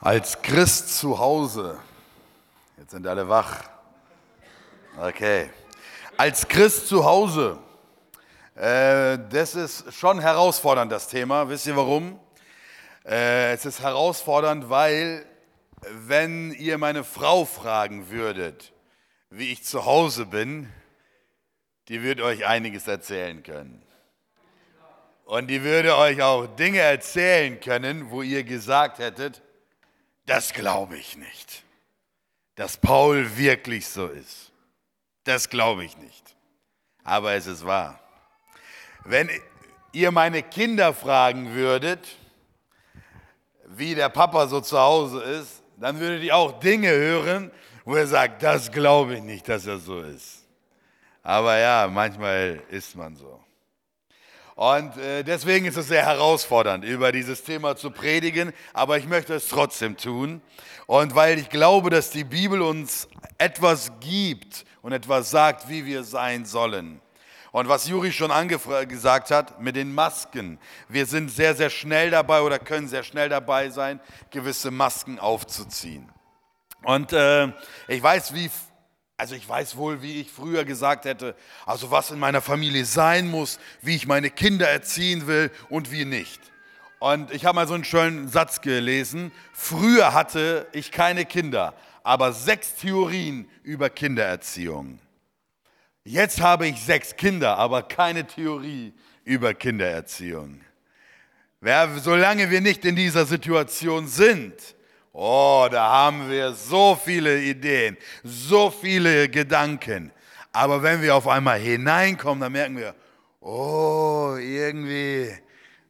Als Christ zu Hause. Jetzt sind alle wach. Okay. Als Christ zu Hause. Äh, das ist schon herausfordernd, das Thema. Wisst ihr warum? Äh, es ist herausfordernd, weil wenn ihr meine Frau fragen würdet, wie ich zu Hause bin, die wird euch einiges erzählen können. Und die würde euch auch Dinge erzählen können, wo ihr gesagt hättet, das glaube ich nicht, dass Paul wirklich so ist. Das glaube ich nicht. Aber es ist wahr. Wenn ihr meine Kinder fragen würdet, wie der Papa so zu Hause ist, dann würdet ihr auch Dinge hören, wo er sagt, das glaube ich nicht, dass er so ist. Aber ja, manchmal ist man so. Und äh, deswegen ist es sehr herausfordernd, über dieses Thema zu predigen, aber ich möchte es trotzdem tun. Und weil ich glaube, dass die Bibel uns etwas gibt und etwas sagt, wie wir sein sollen. Und was Juri schon gesagt hat mit den Masken, wir sind sehr, sehr schnell dabei oder können sehr schnell dabei sein, gewisse Masken aufzuziehen. Und äh, ich weiß, wie also ich weiß wohl, wie ich früher gesagt hätte, also was in meiner Familie sein muss, wie ich meine Kinder erziehen will und wie nicht. Und ich habe mal so einen schönen Satz gelesen. Früher hatte ich keine Kinder, aber sechs Theorien über Kindererziehung. Jetzt habe ich sechs Kinder, aber keine Theorie über Kindererziehung. solange wir nicht in dieser Situation sind, Oh, da haben wir so viele Ideen, so viele Gedanken. Aber wenn wir auf einmal hineinkommen, dann merken wir, oh, irgendwie,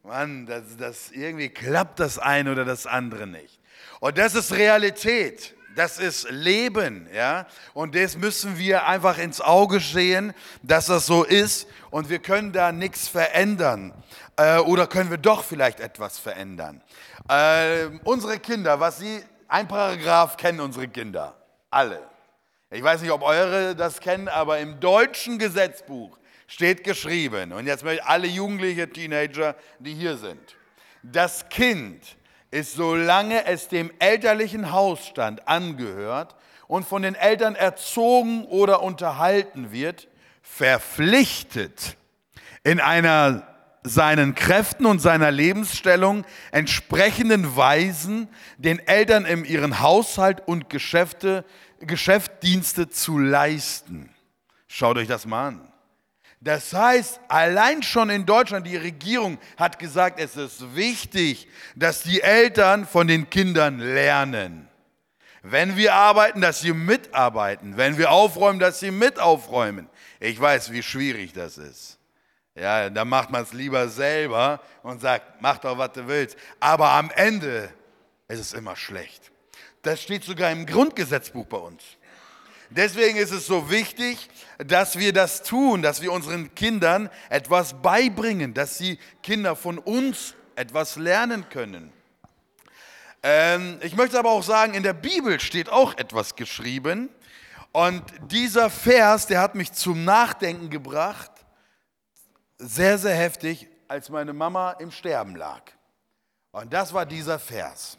Mann, das, das, irgendwie klappt das eine oder das andere nicht. Und das ist Realität. Das ist Leben, ja. Und das müssen wir einfach ins Auge sehen, dass das so ist. Und wir können da nichts verändern. Äh, oder können wir doch vielleicht etwas verändern? Äh, unsere Kinder, was sie, ein Paragraph kennen unsere Kinder, alle. Ich weiß nicht, ob eure das kennen, aber im deutschen Gesetzbuch steht geschrieben, und jetzt möchte ich alle Jugendliche, Teenager, die hier sind, das Kind ist, solange es dem elterlichen Hausstand angehört und von den Eltern erzogen oder unterhalten wird, verpflichtet, in einer seinen Kräften und seiner Lebensstellung entsprechenden Weisen den Eltern in ihren Haushalt und Geschäfte, Geschäftdienste zu leisten. Schaut euch das mal an. Das heißt, allein schon in Deutschland, die Regierung hat gesagt, es ist wichtig, dass die Eltern von den Kindern lernen. Wenn wir arbeiten, dass sie mitarbeiten. Wenn wir aufräumen, dass sie mit aufräumen. Ich weiß, wie schwierig das ist. Ja, dann macht man es lieber selber und sagt, mach doch, was du willst. Aber am Ende ist es immer schlecht. Das steht sogar im Grundgesetzbuch bei uns. Deswegen ist es so wichtig, dass wir das tun, dass wir unseren Kindern etwas beibringen, dass die Kinder von uns etwas lernen können. Ähm, ich möchte aber auch sagen, in der Bibel steht auch etwas geschrieben. Und dieser Vers, der hat mich zum Nachdenken gebracht sehr, sehr heftig, als meine Mama im Sterben lag. Und das war dieser Vers.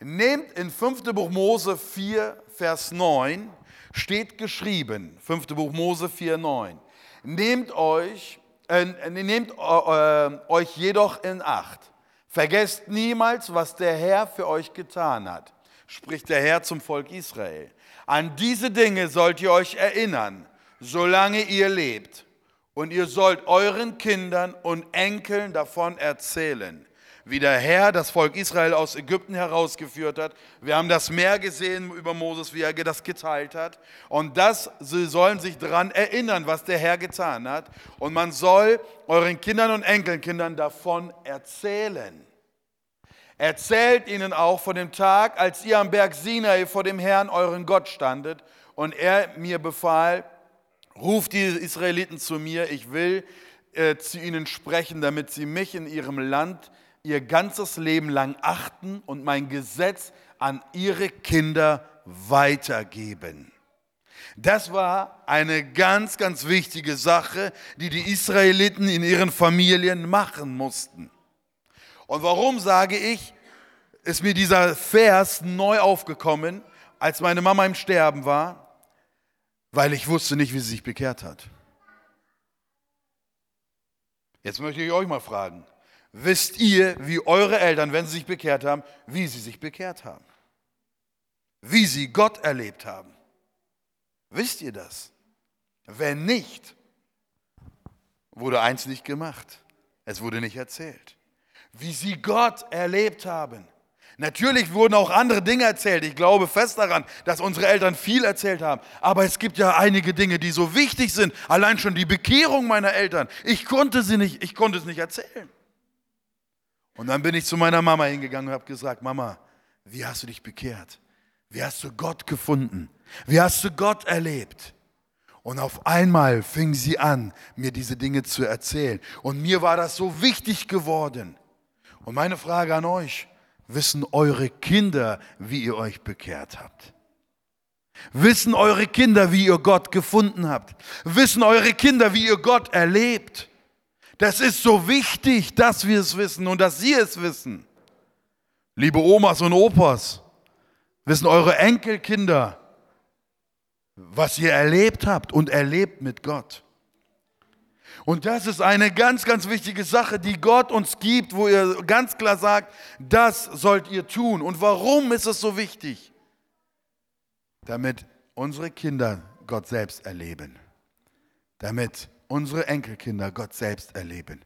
Nehmt in 5. Buch Mose 4, Vers 9, steht geschrieben, 5. Buch Mose 4, 9. Nehmt euch, äh, nehmt äh, euch jedoch in Acht. Vergesst niemals, was der Herr für euch getan hat, spricht der Herr zum Volk Israel. An diese Dinge sollt ihr euch erinnern, solange ihr lebt und ihr sollt euren Kindern und Enkeln davon erzählen, wie der Herr das Volk Israel aus Ägypten herausgeführt hat. Wir haben das Meer gesehen über Moses, wie er das geteilt hat. Und das, sie sollen sich daran erinnern, was der Herr getan hat. Und man soll euren Kindern und Enkelkindern davon erzählen. Erzählt ihnen auch von dem Tag, als ihr am Berg Sinai vor dem Herrn, euren Gott, standet und er mir befahl, Ruft die Israeliten zu mir, ich will äh, zu ihnen sprechen, damit sie mich in ihrem Land ihr ganzes Leben lang achten und mein Gesetz an ihre Kinder weitergeben. Das war eine ganz, ganz wichtige Sache, die die Israeliten in ihren Familien machen mussten. Und warum sage ich, ist mir dieser Vers neu aufgekommen, als meine Mama im Sterben war, weil ich wusste nicht, wie sie sich bekehrt hat. Jetzt möchte ich euch mal fragen, wisst ihr, wie eure Eltern, wenn sie sich bekehrt haben, wie sie sich bekehrt haben? Wie sie Gott erlebt haben? Wisst ihr das? Wenn nicht, wurde eins nicht gemacht. Es wurde nicht erzählt. Wie sie Gott erlebt haben. Natürlich wurden auch andere Dinge erzählt. Ich glaube fest daran, dass unsere Eltern viel erzählt haben. Aber es gibt ja einige Dinge, die so wichtig sind. Allein schon die Bekehrung meiner Eltern. Ich konnte sie nicht, ich konnte es nicht erzählen. Und dann bin ich zu meiner Mama hingegangen und habe gesagt, Mama, wie hast du dich bekehrt? Wie hast du Gott gefunden? Wie hast du Gott erlebt? Und auf einmal fing sie an, mir diese Dinge zu erzählen. Und mir war das so wichtig geworden. Und meine Frage an euch, wissen eure Kinder, wie ihr euch bekehrt habt? Wissen eure Kinder, wie ihr Gott gefunden habt? Wissen eure Kinder, wie ihr Gott erlebt? Das ist so wichtig, dass wir es wissen und dass sie es wissen. Liebe Omas und Opas, wissen eure Enkelkinder, was ihr erlebt habt und erlebt mit Gott. Und das ist eine ganz, ganz wichtige Sache, die Gott uns gibt, wo er ganz klar sagt, das sollt ihr tun. Und warum ist es so wichtig? Damit unsere Kinder Gott selbst erleben. Damit unsere Enkelkinder Gott selbst erleben.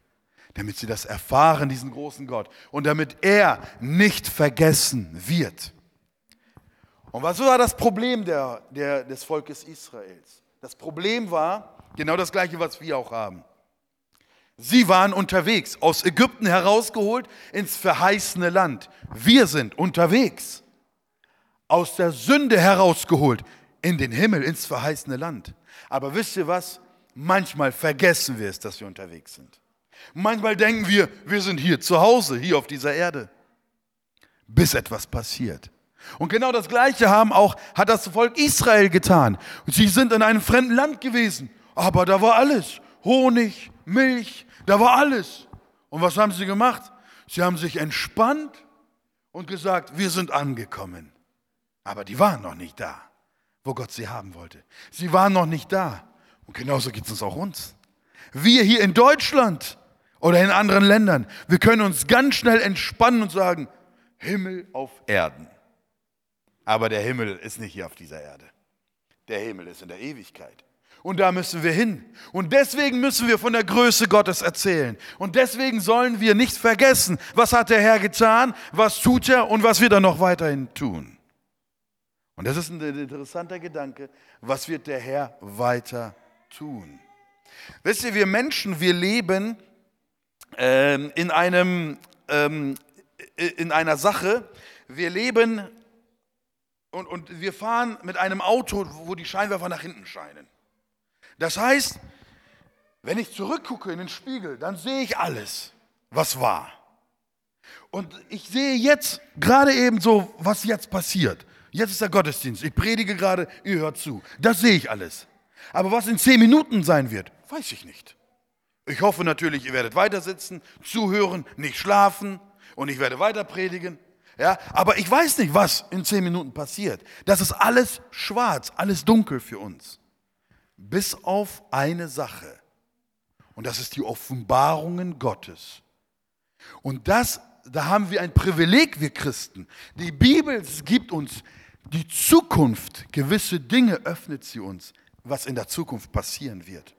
Damit sie das erfahren, diesen großen Gott. Und damit er nicht vergessen wird. Und was war das Problem der, der, des Volkes Israels? Das Problem war, Genau das gleiche, was wir auch haben. Sie waren unterwegs, aus Ägypten herausgeholt ins verheißene Land. Wir sind unterwegs, aus der Sünde herausgeholt in den Himmel, ins verheißene Land. Aber wisst ihr was? Manchmal vergessen wir es, dass wir unterwegs sind. Manchmal denken wir, wir sind hier zu Hause, hier auf dieser Erde, bis etwas passiert. Und genau das Gleiche haben auch, hat das Volk Israel getan. Sie sind in einem fremden Land gewesen aber da war alles. Honig, Milch, da war alles. Und was haben sie gemacht? Sie haben sich entspannt und gesagt, wir sind angekommen. Aber die waren noch nicht da, wo Gott sie haben wollte. Sie waren noch nicht da. Und genauso geht es auch uns. Wir hier in Deutschland oder in anderen Ländern, wir können uns ganz schnell entspannen und sagen, Himmel auf Erden. Aber der Himmel ist nicht hier auf dieser Erde. Der Himmel ist in der Ewigkeit. Und da müssen wir hin. Und deswegen müssen wir von der Größe Gottes erzählen. Und deswegen sollen wir nicht vergessen, was hat der Herr getan, was tut er und was wird er noch weiterhin tun. Und das ist ein interessanter Gedanke. Was wird der Herr weiter tun? Wisst ihr, wir Menschen, wir leben ähm, in, einem, ähm, in einer Sache, wir leben und, und wir fahren mit einem Auto, wo die Scheinwerfer nach hinten scheinen. Das heißt, wenn ich zurückgucke in den Spiegel, dann sehe ich alles, was war. Und ich sehe jetzt gerade eben so, was jetzt passiert. Jetzt ist der Gottesdienst. Ich predige gerade, ihr hört zu. Das sehe ich alles. Aber was in zehn Minuten sein wird, weiß ich nicht. Ich hoffe natürlich, ihr werdet weiter sitzen, zuhören, nicht schlafen und ich werde weiter predigen. Ja, aber ich weiß nicht, was in zehn Minuten passiert. Das ist alles schwarz, alles dunkel für uns bis auf eine Sache. Und das ist die Offenbarungen Gottes. Und das, da haben wir ein Privileg, wir Christen. Die Bibel gibt uns die Zukunft, gewisse Dinge öffnet sie uns, was in der Zukunft passieren wird.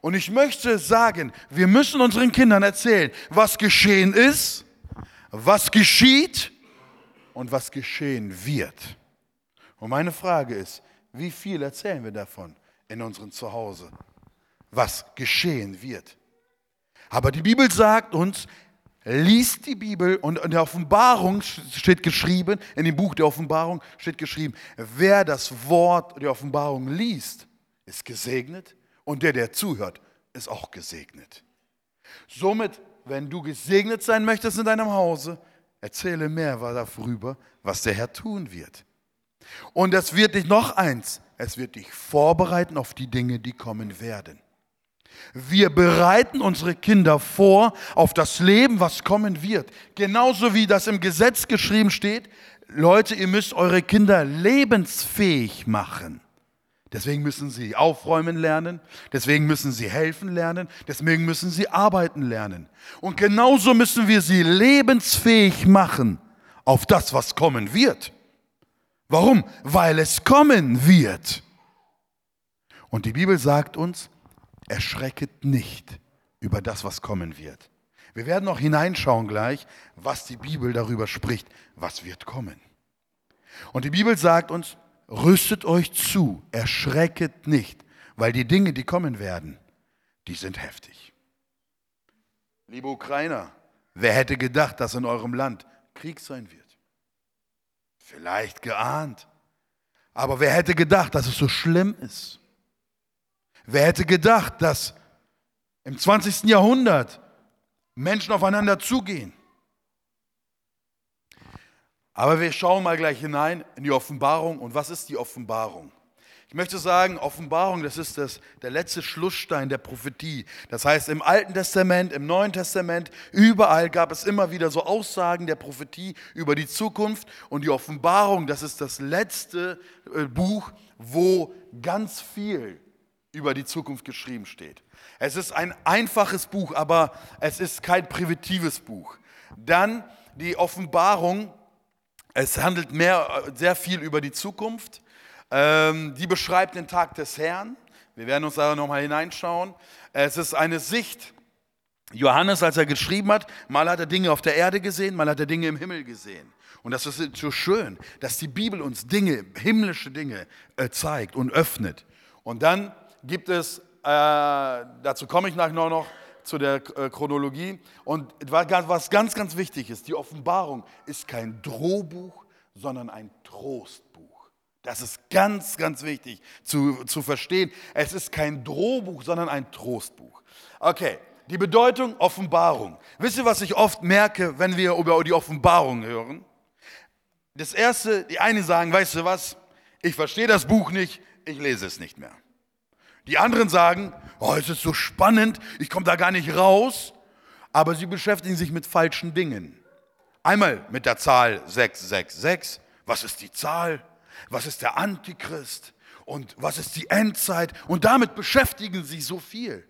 Und ich möchte sagen, wir müssen unseren Kindern erzählen, was geschehen ist, was geschieht und was geschehen wird. Und meine Frage ist, wie viel erzählen wir davon? in unserem Zuhause, was geschehen wird. Aber die Bibel sagt uns, liest die Bibel und in der Offenbarung steht geschrieben, in dem Buch der Offenbarung steht geschrieben, wer das Wort der Offenbarung liest, ist gesegnet und der, der zuhört, ist auch gesegnet. Somit, wenn du gesegnet sein möchtest in deinem Hause, erzähle mehr darüber, was der Herr tun wird. Und das wird dich noch eins, es wird dich vorbereiten auf die Dinge, die kommen werden. Wir bereiten unsere Kinder vor auf das Leben, was kommen wird. Genauso wie das im Gesetz geschrieben steht, Leute, ihr müsst eure Kinder lebensfähig machen. Deswegen müssen sie aufräumen lernen, deswegen müssen sie helfen lernen, deswegen müssen sie arbeiten lernen. Und genauso müssen wir sie lebensfähig machen auf das, was kommen wird. Warum? Weil es kommen wird. Und die Bibel sagt uns, erschrecket nicht über das, was kommen wird. Wir werden noch hineinschauen gleich, was die Bibel darüber spricht, was wird kommen. Und die Bibel sagt uns, rüstet euch zu, erschrecket nicht, weil die Dinge, die kommen werden, die sind heftig. Liebe Ukrainer, wer hätte gedacht, dass in eurem Land Krieg sein wird? Vielleicht geahnt. Aber wer hätte gedacht, dass es so schlimm ist? Wer hätte gedacht, dass im 20. Jahrhundert Menschen aufeinander zugehen? Aber wir schauen mal gleich hinein in die Offenbarung. Und was ist die Offenbarung? Ich möchte sagen, Offenbarung, das ist das, der letzte Schlussstein der Prophetie. Das heißt, im Alten Testament, im Neuen Testament, überall gab es immer wieder so Aussagen der Prophetie über die Zukunft. Und die Offenbarung, das ist das letzte äh, Buch, wo ganz viel über die Zukunft geschrieben steht. Es ist ein einfaches Buch, aber es ist kein primitives Buch. Dann die Offenbarung, es handelt mehr, sehr viel über die Zukunft. Ähm, die beschreibt den Tag des Herrn. Wir werden uns da nochmal hineinschauen. Es ist eine Sicht. Johannes, als er geschrieben hat, mal hat er Dinge auf der Erde gesehen, mal hat er Dinge im Himmel gesehen. Und das ist so schön, dass die Bibel uns Dinge, himmlische Dinge äh, zeigt und öffnet. Und dann gibt es, äh, dazu komme ich nachher noch, zu der äh, Chronologie. Und was ganz, ganz wichtig ist, die Offenbarung ist kein Drohbuch, sondern ein Trostbuch. Das ist ganz, ganz wichtig zu, zu verstehen. Es ist kein Drohbuch, sondern ein Trostbuch. Okay, die Bedeutung Offenbarung. Wisst ihr, was ich oft merke, wenn wir über die Offenbarung hören? Das Erste, die einen sagen, weißt du was, ich verstehe das Buch nicht, ich lese es nicht mehr. Die anderen sagen, oh, es ist so spannend, ich komme da gar nicht raus. Aber sie beschäftigen sich mit falschen Dingen. Einmal mit der Zahl 666. Was ist die Zahl? Was ist der Antichrist? Und was ist die Endzeit? Und damit beschäftigen sie so viel.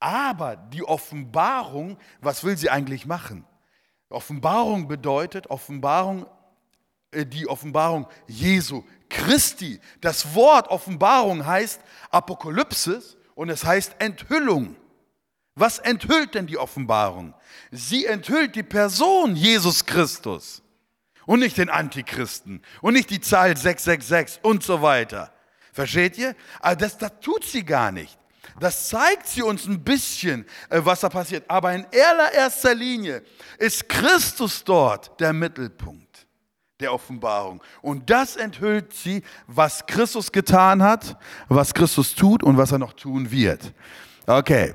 Aber die Offenbarung, was will sie eigentlich machen? Offenbarung bedeutet, Offenbarung, äh, die Offenbarung Jesu Christi. Das Wort Offenbarung heißt Apokalypsis und es heißt Enthüllung. Was enthüllt denn die Offenbarung? Sie enthüllt die Person Jesus Christus und nicht den Antichristen und nicht die Zahl 666 und so weiter. Versteht ihr? Aber das, das tut sie gar nicht. Das zeigt sie uns ein bisschen, äh, was da passiert. Aber in allererster Linie ist Christus dort der Mittelpunkt der Offenbarung. Und das enthüllt sie, was Christus getan hat, was Christus tut und was er noch tun wird. Okay,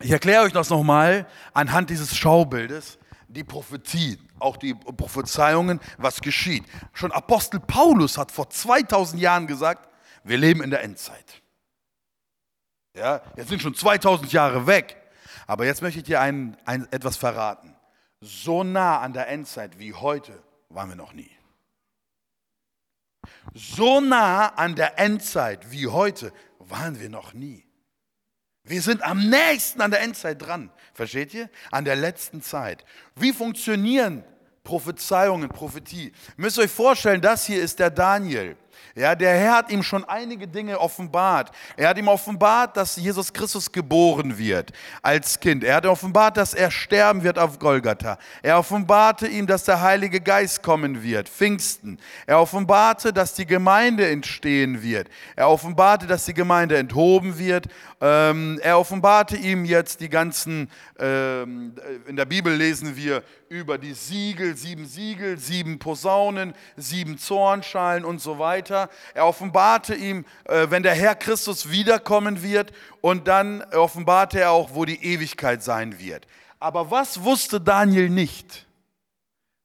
ich erkläre euch das nochmal anhand dieses Schaubildes, die Prophetie, auch die Prophezeiungen, was geschieht. Schon Apostel Paulus hat vor 2000 Jahren gesagt, wir leben in der Endzeit. Ja, jetzt sind schon 2000 Jahre weg. Aber jetzt möchte ich dir ein, ein, etwas verraten. So nah an der Endzeit wie heute waren wir noch nie. So nah an der Endzeit wie heute waren wir noch nie. Wir sind am nächsten an der Endzeit dran. Versteht ihr? An der letzten Zeit. Wie funktionieren Prophezeiungen, Prophetie? Müsst ihr euch vorstellen, das hier ist der Daniel. Ja, der Herr hat ihm schon einige Dinge offenbart. Er hat ihm offenbart, dass Jesus Christus geboren wird als Kind. Er hat offenbart, dass er sterben wird auf Golgatha. Er offenbarte ihm, dass der Heilige Geist kommen wird, Pfingsten. Er offenbarte, dass die Gemeinde entstehen wird. Er offenbarte, dass die Gemeinde enthoben wird. Ähm, er offenbarte ihm jetzt die ganzen, ähm, in der Bibel lesen wir über die Siegel, sieben Siegel, sieben Posaunen, sieben Zornschalen und so weiter. Er offenbarte ihm, äh, wenn der Herr Christus wiederkommen wird und dann offenbarte er auch, wo die Ewigkeit sein wird. Aber was wusste Daniel nicht?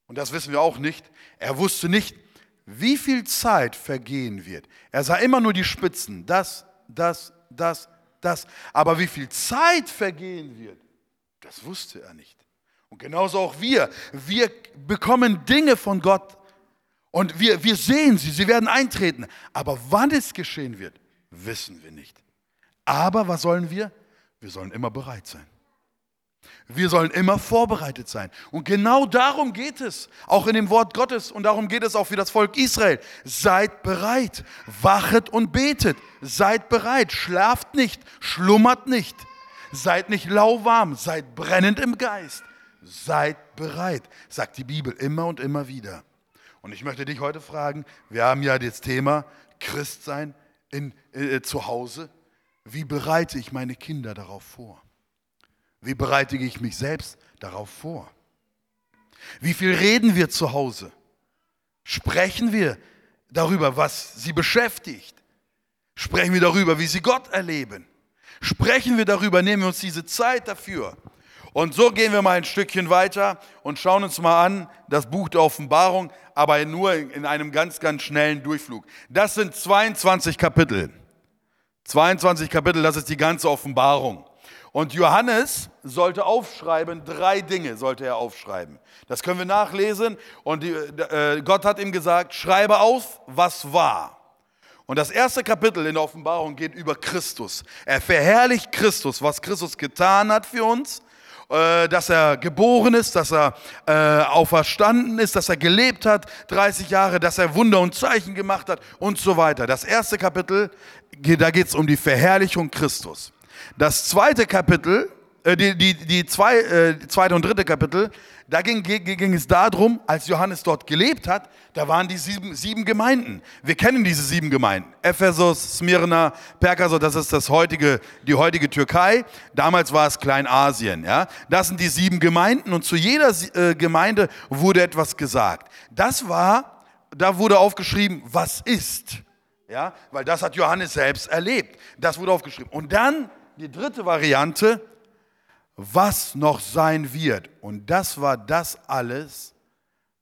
Und das wissen wir auch nicht. Er wusste nicht, wie viel Zeit vergehen wird. Er sah immer nur die Spitzen. Das, das, das, das. Aber wie viel Zeit vergehen wird, das wusste er nicht. Und genauso auch wir. Wir bekommen Dinge von Gott und wir, wir sehen sie, sie werden eintreten. Aber wann es geschehen wird, wissen wir nicht. Aber was sollen wir? Wir sollen immer bereit sein. Wir sollen immer vorbereitet sein. Und genau darum geht es, auch in dem Wort Gottes. Und darum geht es auch für das Volk Israel. Seid bereit, wachet und betet. Seid bereit, schlaft nicht, schlummert nicht. Seid nicht lauwarm, seid brennend im Geist. Seid bereit, sagt die Bibel immer und immer wieder. Und ich möchte dich heute fragen, wir haben ja das Thema Christsein in, äh, zu Hause. Wie bereite ich meine Kinder darauf vor? Wie bereite ich mich selbst darauf vor? Wie viel reden wir zu Hause? Sprechen wir darüber, was sie beschäftigt? Sprechen wir darüber, wie sie Gott erleben? Sprechen wir darüber, nehmen wir uns diese Zeit dafür? Und so gehen wir mal ein Stückchen weiter und schauen uns mal an das Buch der Offenbarung, aber nur in einem ganz, ganz schnellen Durchflug. Das sind 22 Kapitel. 22 Kapitel, das ist die ganze Offenbarung. Und Johannes sollte aufschreiben, drei Dinge sollte er aufschreiben. Das können wir nachlesen. Und äh, Gott hat ihm gesagt, schreibe auf, was war. Und das erste Kapitel in der Offenbarung geht über Christus. Er verherrlicht Christus, was Christus getan hat für uns äh, dass er geboren ist, dass er äh, auferstanden ist, dass er gelebt hat 30 Jahre, dass er Wunder und Zeichen gemacht hat und so weiter. Das erste Kapitel, da geht es um die Verherrlichung Christus. Das zweite Kapitel, äh, die, die, die, zwei, äh, zweite und dritte Kapitel, da ging, ging, es darum, als Johannes dort gelebt hat, da waren die sieben, sieben Gemeinden. Wir kennen diese sieben Gemeinden. Ephesus, Smyrna, Pergasos, das ist das heutige, die heutige Türkei. Damals war es Kleinasien. Ja? Das sind die sieben Gemeinden und zu jeder äh, Gemeinde wurde etwas gesagt. Das war, da wurde aufgeschrieben, was ist. Ja? Weil das hat Johannes selbst erlebt. Das wurde aufgeschrieben. Und dann die dritte Variante, was noch sein wird. Und das war das alles,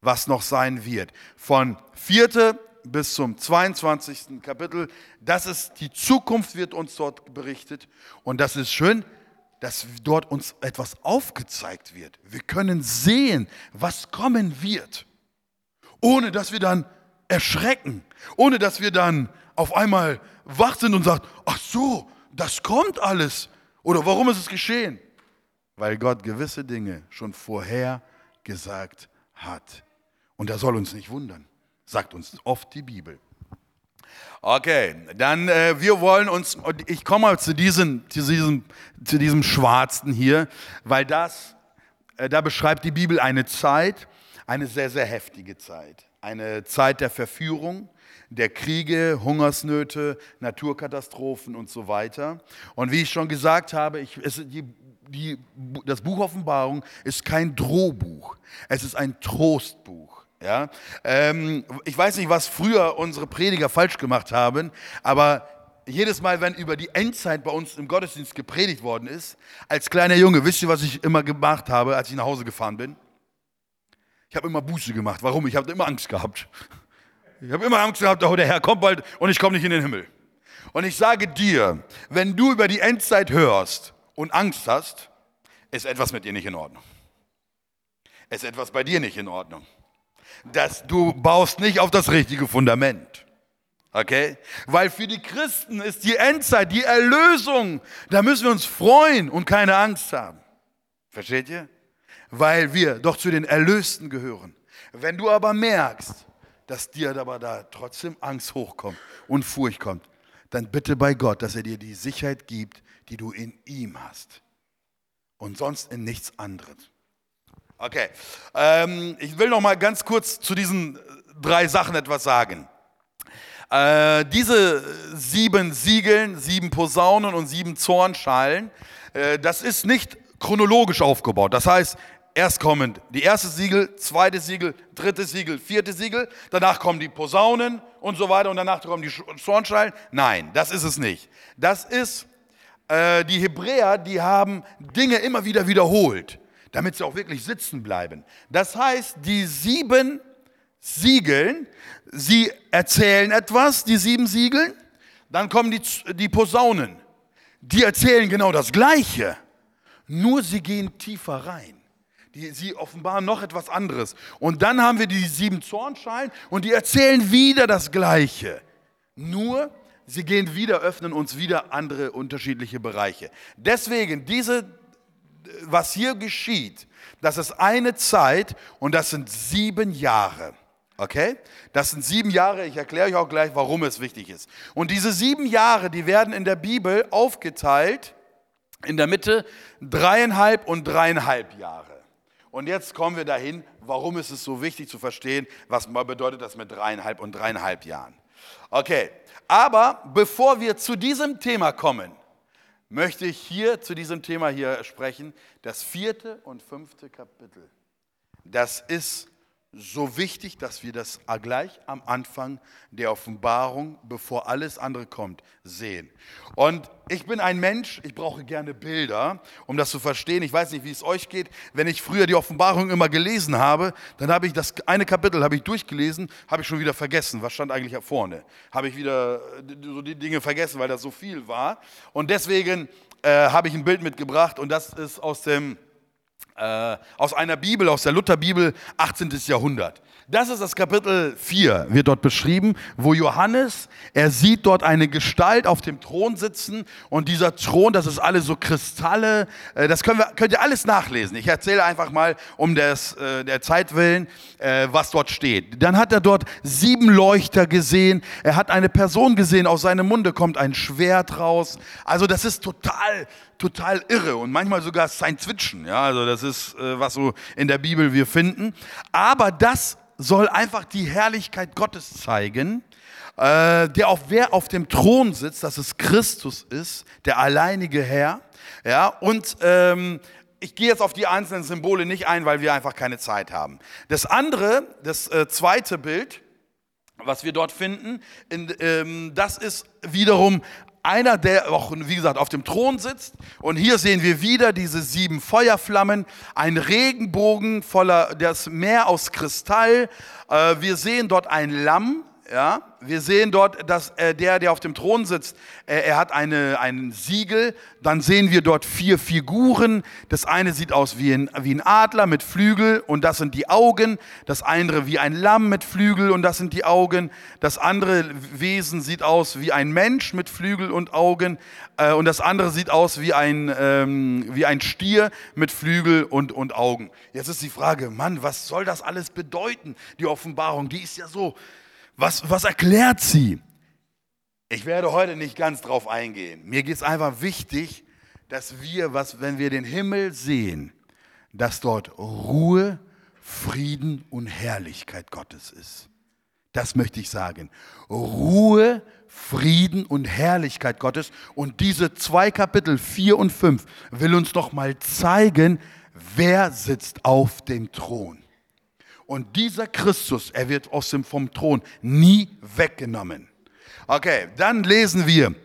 was noch sein wird. Von 4. bis zum 22. Kapitel, das ist die Zukunft, wird uns dort berichtet. Und das ist schön, dass dort uns etwas aufgezeigt wird. Wir können sehen, was kommen wird, ohne dass wir dann erschrecken, ohne dass wir dann auf einmal wach sind und sagen, ach so, das kommt alles. Oder warum ist es geschehen? weil Gott gewisse Dinge schon vorher gesagt hat. Und das soll uns nicht wundern, sagt uns oft die Bibel. Okay, dann äh, wir wollen uns, ich komme mal zu diesem, zu diesem, zu diesem Schwarzen hier, weil das, äh, da beschreibt die Bibel eine Zeit, eine sehr, sehr heftige Zeit. Eine Zeit der Verführung, der Kriege, Hungersnöte, Naturkatastrophen und so weiter. Und wie ich schon gesagt habe, ich, es, die die, das Buch Offenbarung ist kein Drohbuch, es ist ein Trostbuch. Ja? Ähm, ich weiß nicht, was früher unsere Prediger falsch gemacht haben, aber jedes Mal, wenn über die Endzeit bei uns im Gottesdienst gepredigt worden ist, als kleiner Junge, wisst ihr, was ich immer gemacht habe, als ich nach Hause gefahren bin? Ich habe immer Buße gemacht. Warum? Ich habe immer Angst gehabt. Ich habe immer Angst gehabt, oh, der Herr kommt bald und ich komme nicht in den Himmel. Und ich sage dir, wenn du über die Endzeit hörst, und Angst hast, ist etwas mit dir nicht in Ordnung. Ist etwas bei dir nicht in Ordnung. Dass du baust nicht auf das richtige Fundament. Okay? Weil für die Christen ist die Endzeit, die Erlösung. Da müssen wir uns freuen und keine Angst haben. Versteht ihr? Weil wir doch zu den Erlösten gehören. Wenn du aber merkst, dass dir aber da trotzdem Angst hochkommt und Furcht kommt, dann bitte bei Gott, dass er dir die Sicherheit gibt, die du in ihm hast und sonst in nichts anderes. Okay, ähm, ich will noch mal ganz kurz zu diesen drei Sachen etwas sagen. Äh, diese sieben Siegeln, sieben Posaunen und sieben Zornschalen, äh, das ist nicht chronologisch aufgebaut. Das heißt, erst kommen die erste Siegel, zweite Siegel, dritte Siegel, vierte Siegel, danach kommen die Posaunen und so weiter und danach kommen die Zornschalen. Nein, das ist es nicht. Das ist äh, die Hebräer, die haben Dinge immer wieder wiederholt, damit sie auch wirklich sitzen bleiben. Das heißt, die sieben Siegeln, sie erzählen etwas, die sieben Siegeln, dann kommen die, die Posaunen. die erzählen genau das Gleiche, nur sie gehen tiefer rein. Die, sie offenbaren noch etwas anderes. Und dann haben wir die sieben Zornschalen und die erzählen wieder das Gleiche. Nur sie gehen wieder, öffnen uns wieder andere unterschiedliche Bereiche. Deswegen, diese, was hier geschieht, das ist eine Zeit und das sind sieben Jahre. Okay? Das sind sieben Jahre. Ich erkläre euch auch gleich, warum es wichtig ist. Und diese sieben Jahre, die werden in der Bibel aufgeteilt in der Mitte dreieinhalb und dreieinhalb Jahre. Und jetzt kommen wir dahin, warum ist es so wichtig zu verstehen, was bedeutet das mit dreieinhalb und dreieinhalb Jahren. Okay, aber bevor wir zu diesem Thema kommen, möchte ich hier zu diesem Thema hier sprechen, das vierte und fünfte Kapitel. Das ist so wichtig, dass wir das gleich am Anfang der Offenbarung, bevor alles andere kommt, sehen. Und ich bin ein Mensch, ich brauche gerne Bilder, um das zu verstehen. Ich weiß nicht, wie es euch geht. Wenn ich früher die Offenbarung immer gelesen habe, dann habe ich das eine Kapitel habe ich durchgelesen, habe ich schon wieder vergessen, was stand eigentlich vorne. Habe ich wieder so die Dinge vergessen, weil das so viel war. Und deswegen äh, habe ich ein Bild mitgebracht und das ist aus dem äh, aus einer Bibel, aus der Lutherbibel, 18. Jahrhundert. Das ist das Kapitel 4, wird dort beschrieben, wo Johannes, er sieht dort eine Gestalt auf dem Thron sitzen und dieser Thron, das ist alles so Kristalle, äh, das können wir, könnt ihr alles nachlesen. Ich erzähle einfach mal um des, äh, der Zeit willen, äh, was dort steht. Dann hat er dort sieben Leuchter gesehen, er hat eine Person gesehen, aus seinem Munde kommt ein Schwert raus. Also das ist total, total irre und manchmal sogar Science Fiction, ja, also das ist, was so in der Bibel wir finden. Aber das soll einfach die Herrlichkeit Gottes zeigen, äh, der auf, wer auf dem Thron sitzt, dass es Christus ist, der alleinige Herr. Ja, und ähm, ich gehe jetzt auf die einzelnen Symbole nicht ein, weil wir einfach keine Zeit haben. Das andere, das äh, zweite Bild, was wir dort finden, in, ähm, das ist wiederum einer, der auch, wie gesagt, auf dem Thron sitzt. Und hier sehen wir wieder diese sieben Feuerflammen, ein Regenbogen voller, das Meer aus Kristall. Äh, wir sehen dort ein Lamm, ja, wir sehen dort, dass äh, der, der auf dem Thron sitzt, äh, er hat eine, ein Siegel. Dann sehen wir dort vier Figuren. Das eine sieht aus wie ein, wie ein Adler mit Flügel und das sind die Augen. Das andere wie ein Lamm mit Flügel und das sind die Augen. Das andere Wesen sieht aus wie ein Mensch mit Flügel und Augen. Äh, und das andere sieht aus wie ein, ähm, wie ein Stier mit Flügel und, und Augen. Jetzt ist die Frage, Mann, was soll das alles bedeuten? Die Offenbarung, die ist ja so was, was erklärt sie? Ich werde heute nicht ganz drauf eingehen. Mir geht es einfach wichtig, dass wir, was, wenn wir den Himmel sehen, dass dort Ruhe, Frieden und Herrlichkeit Gottes ist. Das möchte ich sagen. Ruhe, Frieden und Herrlichkeit Gottes. Und diese zwei Kapitel 4 und 5 will uns doch mal zeigen, wer sitzt auf dem Thron. Und dieser Christus, er wird aus dem, vom Thron nie weggenommen. Okay, dann lesen wir.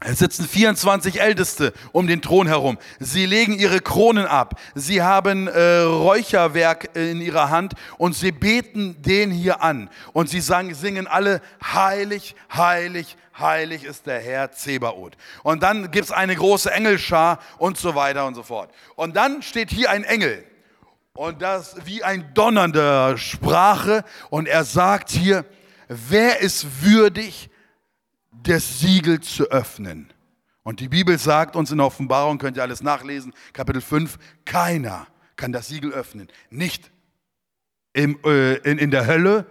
Es sitzen 24 Älteste um den Thron herum. Sie legen ihre Kronen ab. Sie haben äh, Räucherwerk in ihrer Hand und sie beten den hier an. Und sie sagen, singen alle, heilig, heilig, heilig ist der Herr Zebaoth. Und dann gibt es eine große Engelschar und so weiter und so fort. Und dann steht hier ein Engel. Und das wie ein donnernder Sprache. Und er sagt hier, wer ist würdig, das Siegel zu öffnen? Und die Bibel sagt uns in der Offenbarung, könnt ihr alles nachlesen, Kapitel 5, keiner kann das Siegel öffnen. Nicht im, äh, in, in der Hölle,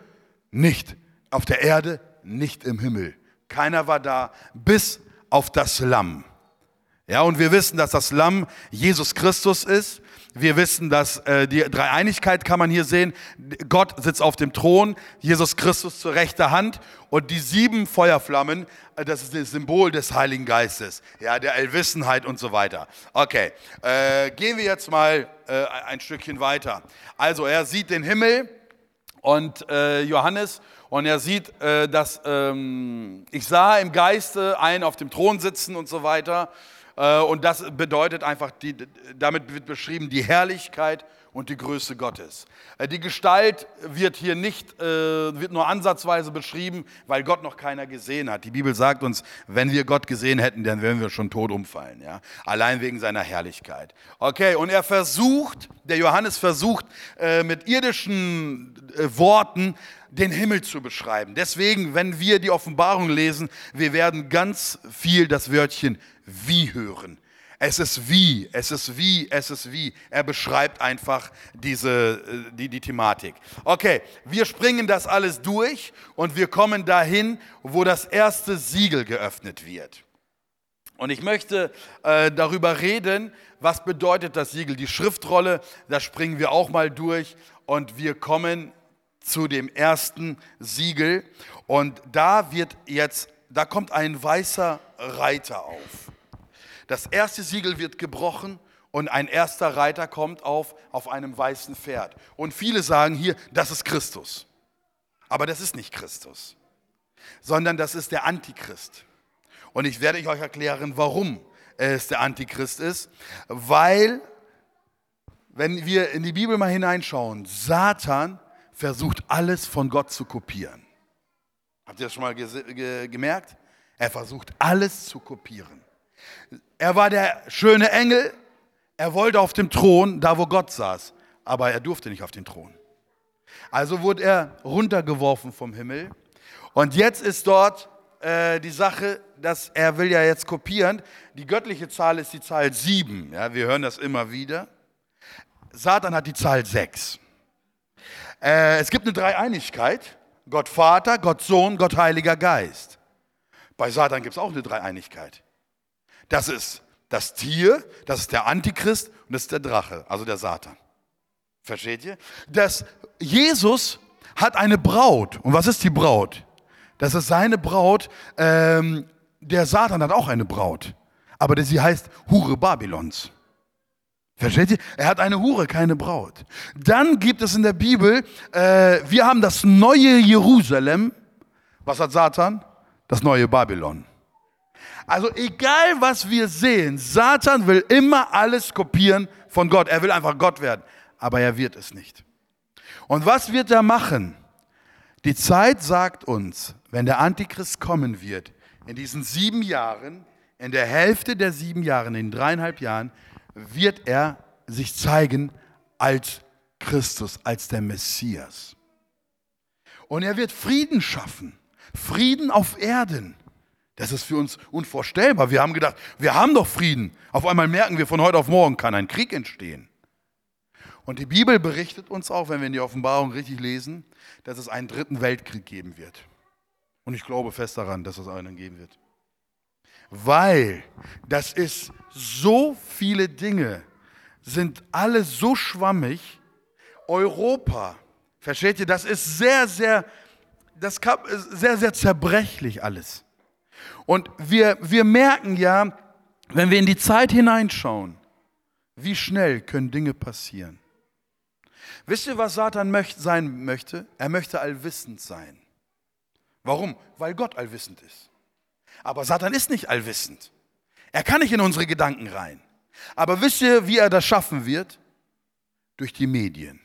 nicht auf der Erde, nicht im Himmel. Keiner war da, bis auf das Lamm. Ja, und wir wissen, dass das Lamm Jesus Christus ist. Wir wissen, dass äh, die Dreieinigkeit kann man hier sehen. Gott sitzt auf dem Thron, Jesus Christus zur rechter Hand und die sieben Feuerflammen, äh, das ist das Symbol des Heiligen Geistes, ja, der Allwissenheit und so weiter. Okay, äh, gehen wir jetzt mal äh, ein Stückchen weiter. Also er sieht den Himmel und äh, Johannes und er sieht, äh, dass ähm, ich sah im Geiste einen auf dem Thron sitzen und so weiter. Äh, und das bedeutet einfach, die, damit wird beschrieben die Herrlichkeit und die Größe Gottes. Äh, die Gestalt wird hier nicht, äh, wird nur ansatzweise beschrieben, weil Gott noch keiner gesehen hat. Die Bibel sagt uns, wenn wir Gott gesehen hätten, dann wären wir schon tot umfallen. Ja? Allein wegen seiner Herrlichkeit. Okay, und er versucht, der Johannes versucht mit irdischen Worten den Himmel zu beschreiben. Deswegen, wenn wir die Offenbarung lesen, wir werden ganz viel das Wörtchen wie hören. Es ist wie, es ist wie, es ist wie. Er beschreibt einfach diese, äh, die, die Thematik. Okay, wir springen das alles durch und wir kommen dahin, wo das erste Siegel geöffnet wird. Und ich möchte äh, darüber reden, was bedeutet das Siegel. Die Schriftrolle, da springen wir auch mal durch und wir kommen zu dem ersten Siegel. Und da wird jetzt, da kommt ein weißer Reiter auf. Das erste Siegel wird gebrochen und ein erster Reiter kommt auf auf einem weißen Pferd. Und viele sagen hier, das ist Christus. Aber das ist nicht Christus, sondern das ist der Antichrist. Und ich werde euch erklären, warum es der Antichrist ist. Weil, wenn wir in die Bibel mal hineinschauen, Satan versucht alles von Gott zu kopieren. Habt ihr das schon mal gemerkt? Er versucht alles zu kopieren. Er war der schöne Engel, er wollte auf dem Thron, da wo Gott saß, aber er durfte nicht auf den Thron. Also wurde er runtergeworfen vom Himmel. Und jetzt ist dort äh, die Sache, dass er will ja jetzt kopieren. Die göttliche Zahl ist die Zahl 7. Ja, wir hören das immer wieder. Satan hat die Zahl 6. Äh, es gibt eine Dreieinigkeit. Gott Vater, Gott Sohn, Gott Heiliger Geist. Bei Satan gibt es auch eine Dreieinigkeit. Das ist das Tier, das ist der Antichrist und das ist der Drache, also der Satan. Versteht ihr? Das Jesus hat eine Braut. Und was ist die Braut? Das ist seine Braut. Ähm, der Satan hat auch eine Braut. Aber sie heißt Hure Babylons. Versteht ihr? Er hat eine Hure, keine Braut. Dann gibt es in der Bibel, äh, wir haben das neue Jerusalem. Was hat Satan? Das neue Babylon. Also egal was wir sehen, Satan will immer alles kopieren von Gott. Er will einfach Gott werden. Aber er wird es nicht. Und was wird er machen? Die Zeit sagt uns, wenn der Antichrist kommen wird, in diesen sieben Jahren, in der Hälfte der sieben Jahre, in dreieinhalb Jahren, wird er sich zeigen als Christus, als der Messias. Und er wird Frieden schaffen, Frieden auf Erden. Das ist für uns unvorstellbar. Wir haben gedacht, wir haben doch Frieden. Auf einmal merken wir, von heute auf morgen kann ein Krieg entstehen. Und die Bibel berichtet uns auch, wenn wir in die Offenbarung richtig lesen, dass es einen dritten Weltkrieg geben wird. Und ich glaube fest daran, dass es einen geben wird weil das ist so viele Dinge, sind alle so schwammig. Europa, versteht ihr, das ist sehr, sehr, das ist sehr, sehr zerbrechlich alles. Und wir, wir merken ja, wenn wir in die Zeit hineinschauen, wie schnell können Dinge passieren. Wisst ihr, was Satan möcht, sein möchte? Er möchte allwissend sein. Warum? Weil Gott allwissend ist. Aber Satan ist nicht allwissend. Er kann nicht in unsere Gedanken rein. Aber wisst ihr, wie er das schaffen wird? Durch die Medien.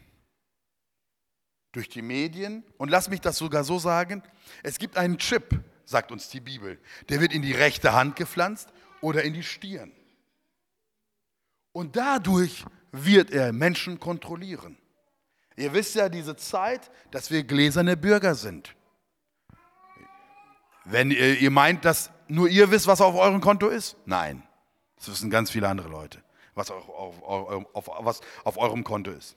Durch die Medien. Und lass mich das sogar so sagen. Es gibt einen Chip, sagt uns die Bibel. Der wird in die rechte Hand gepflanzt oder in die Stirn. Und dadurch wird er Menschen kontrollieren. Ihr wisst ja diese Zeit, dass wir gläserne Bürger sind. Wenn ihr, ihr meint, dass nur ihr wisst, was auf eurem Konto ist? Nein. Das wissen ganz viele andere Leute, was auf, auf, auf, was auf eurem Konto ist.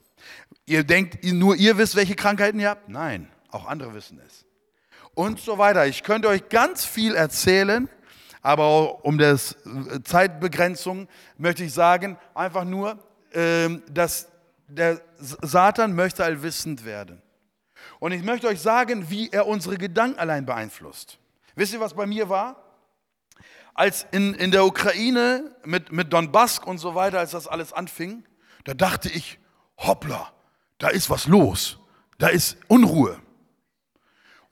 Ihr denkt, nur ihr wisst, welche Krankheiten ihr habt? Nein, auch andere wissen es. Und so weiter. Ich könnte euch ganz viel erzählen, aber um das äh, Zeitbegrenzung möchte ich sagen, einfach nur, ähm, dass der Satan möchte allwissend werden. Und ich möchte euch sagen, wie er unsere Gedanken allein beeinflusst. Wisst ihr, was bei mir war? Als in, in der Ukraine mit, mit Donbass und so weiter, als das alles anfing, da dachte ich, hoppla, da ist was los, da ist Unruhe.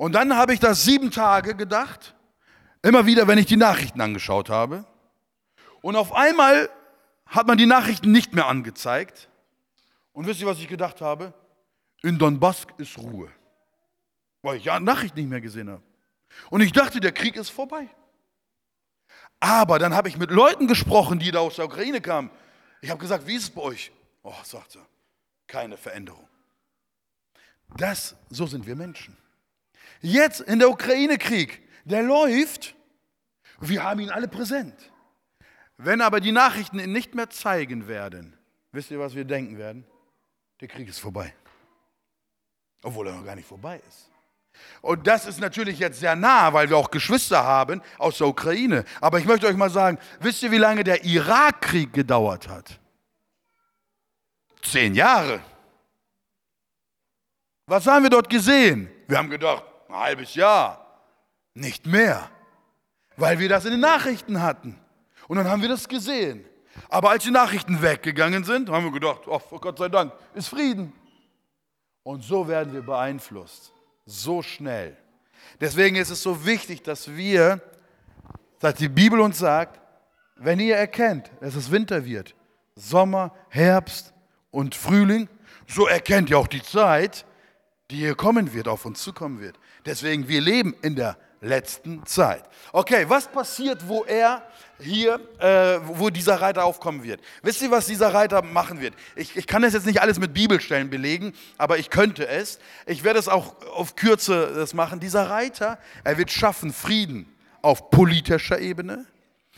Und dann habe ich das sieben Tage gedacht, immer wieder, wenn ich die Nachrichten angeschaut habe. Und auf einmal hat man die Nachrichten nicht mehr angezeigt. Und wisst ihr, was ich gedacht habe? In Donbass ist Ruhe. Weil ich ja Nachricht nicht mehr gesehen habe. Und ich dachte, der Krieg ist vorbei. Aber dann habe ich mit Leuten gesprochen, die da aus der Ukraine kamen. Ich habe gesagt, wie ist es bei euch? Oh, sagt er, keine Veränderung. Das, so sind wir Menschen. Jetzt in der Ukraine-Krieg, der läuft, wir haben ihn alle präsent. Wenn aber die Nachrichten ihn nicht mehr zeigen werden, wisst ihr, was wir denken werden? Der Krieg ist vorbei. Obwohl er noch gar nicht vorbei ist. Und das ist natürlich jetzt sehr nah, weil wir auch Geschwister haben aus der Ukraine. Aber ich möchte euch mal sagen, wisst ihr, wie lange der Irakkrieg gedauert hat? Zehn Jahre. Was haben wir dort gesehen? Wir haben gedacht, ein halbes Jahr. Nicht mehr. Weil wir das in den Nachrichten hatten. Und dann haben wir das gesehen. Aber als die Nachrichten weggegangen sind, haben wir gedacht, oh Gott sei Dank, ist Frieden. Und so werden wir beeinflusst. So schnell. Deswegen ist es so wichtig, dass wir, dass die Bibel uns sagt, wenn ihr erkennt, dass es Winter wird, Sommer, Herbst und Frühling, so erkennt ihr auch die Zeit, die hier kommen wird, auf uns zukommen wird. Deswegen, wir leben in der letzten Zeit. Okay, was passiert, wo er hier, äh, wo dieser Reiter aufkommen wird? Wisst ihr, was dieser Reiter machen wird? Ich, ich kann das jetzt nicht alles mit Bibelstellen belegen, aber ich könnte es. Ich werde es auch auf Kürze das machen. Dieser Reiter, er wird schaffen Frieden auf politischer Ebene.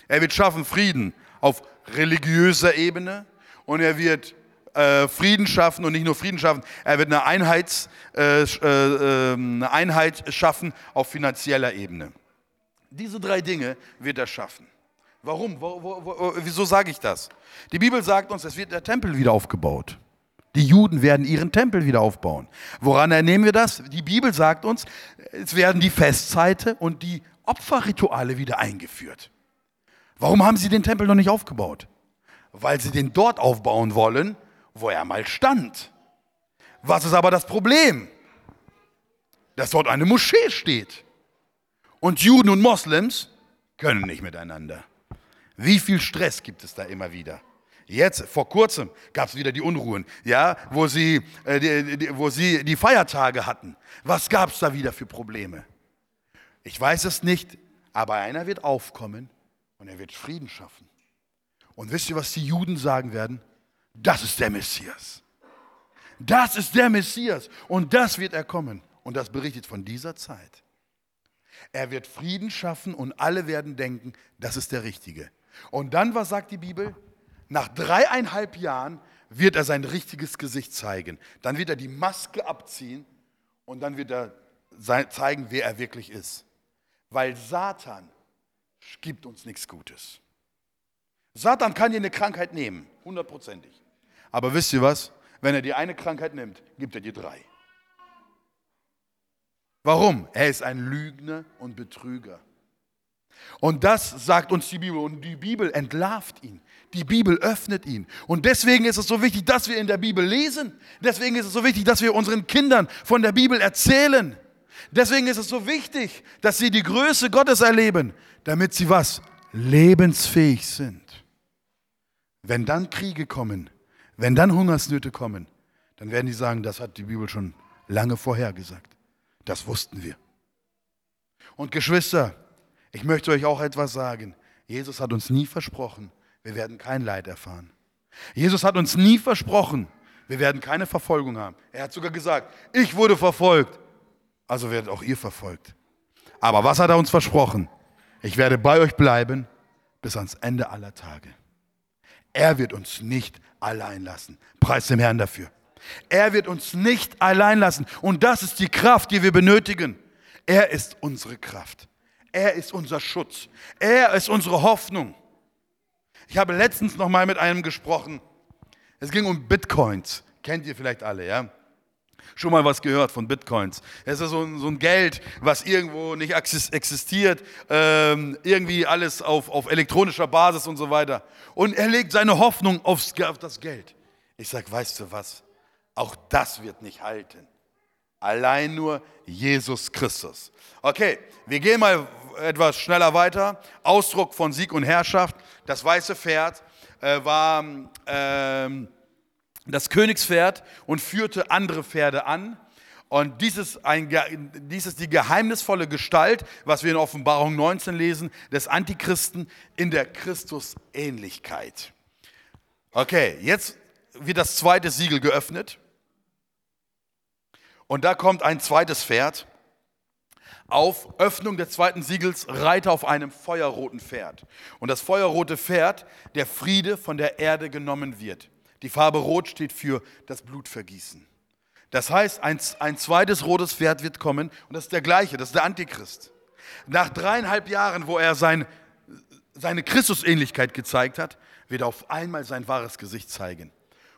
Er wird schaffen Frieden auf religiöser Ebene und er wird äh, Frieden schaffen und nicht nur Frieden schaffen, er wird eine, Einheits, äh, äh, eine Einheit schaffen auf finanzieller Ebene. Diese drei Dinge wird er schaffen. Warum? Wo, wo, wo, wieso sage ich das? Die Bibel sagt uns, es wird der Tempel wieder aufgebaut. Die Juden werden ihren Tempel wieder aufbauen. Woran ernehmen wir das? Die Bibel sagt uns, es werden die Festzeiten und die Opferrituale wieder eingeführt. Warum haben sie den Tempel noch nicht aufgebaut? Weil sie den dort aufbauen wollen, wo er mal stand. Was ist aber das Problem? Dass dort eine Moschee steht. Und Juden und Moslems können nicht miteinander. Wie viel Stress gibt es da immer wieder? Jetzt, vor kurzem, gab es wieder die Unruhen, ja, wo sie, äh, die, die, wo sie die Feiertage hatten. Was gab es da wieder für Probleme? Ich weiß es nicht, aber einer wird aufkommen und er wird Frieden schaffen. Und wisst ihr, was die Juden sagen werden? Das ist der Messias. Das ist der Messias und das wird er kommen. Und das berichtet von dieser Zeit. Er wird Frieden schaffen und alle werden denken, das ist der Richtige. Und dann, was sagt die Bibel? Nach dreieinhalb Jahren wird er sein richtiges Gesicht zeigen. Dann wird er die Maske abziehen und dann wird er zeigen, wer er wirklich ist. Weil Satan gibt uns nichts Gutes. Satan kann dir eine Krankheit nehmen, hundertprozentig. Aber wisst ihr was? Wenn er dir eine Krankheit nimmt, gibt er dir drei. Warum? Er ist ein Lügner und Betrüger. Und das sagt uns die Bibel. Und die Bibel entlarvt ihn. Die Bibel öffnet ihn. Und deswegen ist es so wichtig, dass wir in der Bibel lesen. Deswegen ist es so wichtig, dass wir unseren Kindern von der Bibel erzählen. Deswegen ist es so wichtig, dass sie die Größe Gottes erleben, damit sie was? Lebensfähig sind. Wenn dann Kriege kommen, wenn dann Hungersnöte kommen, dann werden die sagen, das hat die Bibel schon lange vorhergesagt. Das wussten wir. Und Geschwister, ich möchte euch auch etwas sagen. Jesus hat uns nie versprochen, wir werden kein Leid erfahren. Jesus hat uns nie versprochen, wir werden keine Verfolgung haben. Er hat sogar gesagt, ich wurde verfolgt, also werdet auch ihr verfolgt. Aber was hat er uns versprochen? Ich werde bei euch bleiben bis ans Ende aller Tage. Er wird uns nicht allein lassen. Preis dem Herrn dafür. Er wird uns nicht allein lassen. Und das ist die Kraft, die wir benötigen. Er ist unsere Kraft. Er ist unser Schutz. Er ist unsere Hoffnung. Ich habe letztens noch mal mit einem gesprochen. Es ging um Bitcoins. Kennt ihr vielleicht alle, ja? Schon mal was gehört von Bitcoins. Es ist so ein, so ein Geld, was irgendwo nicht existiert, ähm, irgendwie alles auf, auf elektronischer Basis und so weiter. Und er legt seine Hoffnung aufs, auf das Geld. Ich sage, weißt du was? Auch das wird nicht halten. Allein nur Jesus Christus. Okay, wir gehen mal etwas schneller weiter. Ausdruck von Sieg und Herrschaft. Das weiße Pferd äh, war ähm, das Königspferd und führte andere Pferde an. Und dies ist, ein, dies ist die geheimnisvolle Gestalt, was wir in Offenbarung 19 lesen, des Antichristen in der Christusähnlichkeit. Okay, jetzt wird das zweite Siegel geöffnet. Und da kommt ein zweites Pferd. Auf Öffnung des zweiten Siegels Reiter auf einem feuerroten Pferd. Und das feuerrote Pferd, der Friede von der Erde genommen wird. Die Farbe Rot steht für das Blutvergießen. Das heißt, ein, ein zweites rotes Pferd wird kommen und das ist der gleiche, das ist der Antichrist. Nach dreieinhalb Jahren, wo er sein, seine Christusähnlichkeit gezeigt hat, wird er auf einmal sein wahres Gesicht zeigen.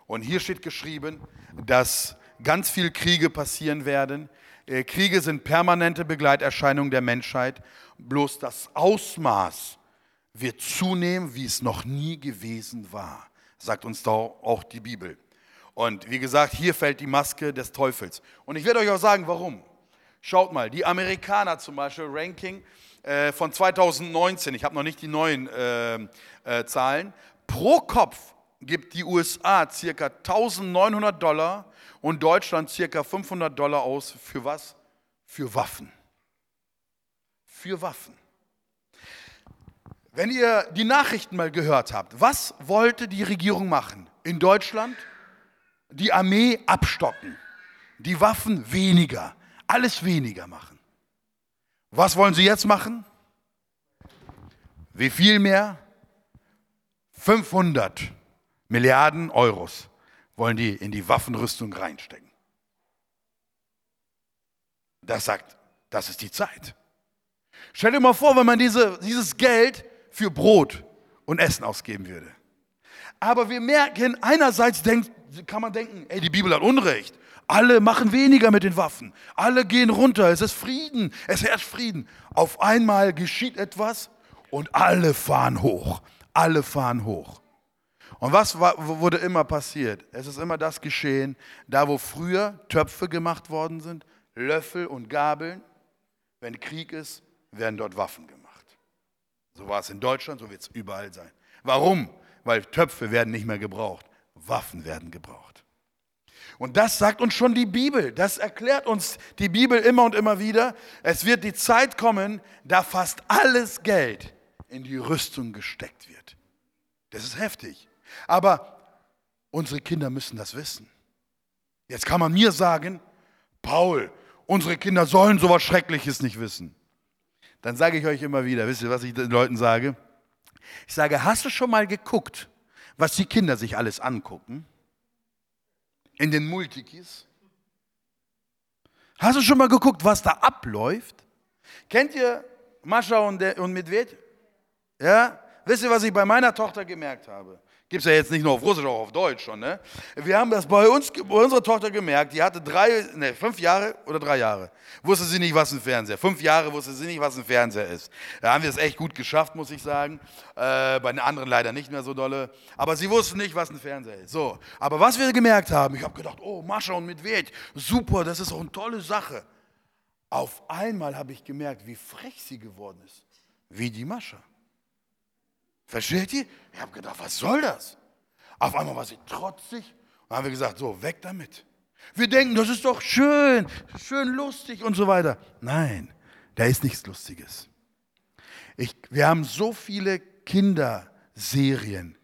Und hier steht geschrieben, dass ganz viele Kriege passieren werden. Äh, Kriege sind permanente Begleiterscheinungen der Menschheit. Bloß das Ausmaß wird zunehmen, wie es noch nie gewesen war, sagt uns da auch die Bibel. Und wie gesagt, hier fällt die Maske des Teufels. Und ich werde euch auch sagen, warum. Schaut mal, die Amerikaner zum Beispiel, Ranking äh, von 2019, ich habe noch nicht die neuen äh, äh, Zahlen, pro Kopf gibt die USA circa 1900 Dollar und Deutschland circa 500 Dollar aus für was? Für Waffen. Für Waffen. Wenn ihr die Nachrichten mal gehört habt, was wollte die Regierung machen? In Deutschland die Armee abstocken, die Waffen weniger, alles weniger machen. Was wollen sie jetzt machen? Wie viel mehr? 500 Milliarden Euros wollen die in die Waffenrüstung reinstecken. Das sagt, das ist die Zeit. Stell dir mal vor, wenn man diese, dieses Geld für Brot und Essen ausgeben würde. Aber wir merken, einerseits denkt, kann man denken, ey, die Bibel hat Unrecht. Alle machen weniger mit den Waffen. Alle gehen runter. Es ist Frieden. Es herrscht Frieden. Auf einmal geschieht etwas und alle fahren hoch. Alle fahren hoch. Und was wurde immer passiert? Es ist immer das geschehen, da wo früher Töpfe gemacht worden sind, Löffel und Gabeln, wenn Krieg ist, werden dort Waffen gemacht. So war es in Deutschland, so wird es überall sein. Warum? Weil Töpfe werden nicht mehr gebraucht, Waffen werden gebraucht. Und das sagt uns schon die Bibel, das erklärt uns die Bibel immer und immer wieder. Es wird die Zeit kommen, da fast alles Geld in die Rüstung gesteckt wird. Das ist heftig. Aber unsere Kinder müssen das wissen. Jetzt kann man mir sagen, Paul, unsere Kinder sollen sowas Schreckliches nicht wissen. Dann sage ich euch immer wieder, wisst ihr, was ich den Leuten sage? Ich sage, hast du schon mal geguckt, was die Kinder sich alles angucken? In den Multikis? Hast du schon mal geguckt, was da abläuft? Kennt ihr Mascha und, und Medved? Ja? Wisst ihr, was ich bei meiner Tochter gemerkt habe? Gibt es ja jetzt nicht nur auf Russisch, auch auf Deutsch schon. Ne? Wir haben das bei uns, bei unserer Tochter gemerkt, die hatte drei, ne, fünf Jahre oder drei Jahre. Wusste sie nicht, was ein Fernseher Fünf Jahre wusste sie nicht, was ein Fernseher ist. Da haben wir es echt gut geschafft, muss ich sagen. Äh, bei den anderen leider nicht mehr so dolle. Aber sie wussten nicht, was ein Fernseher ist. So. Aber was wir gemerkt haben, ich habe gedacht, oh, Mascha und Medved, super, das ist auch eine tolle Sache. Auf einmal habe ich gemerkt, wie frech sie geworden ist. Wie die Mascha. Versteht ihr? Ich habe gedacht, was soll das? Auf einmal war sie trotzig und haben wir gesagt, so, weg damit. Wir denken, das ist doch schön, schön lustig und so weiter. Nein, da ist nichts Lustiges. Ich, wir haben so viele Kinderserien.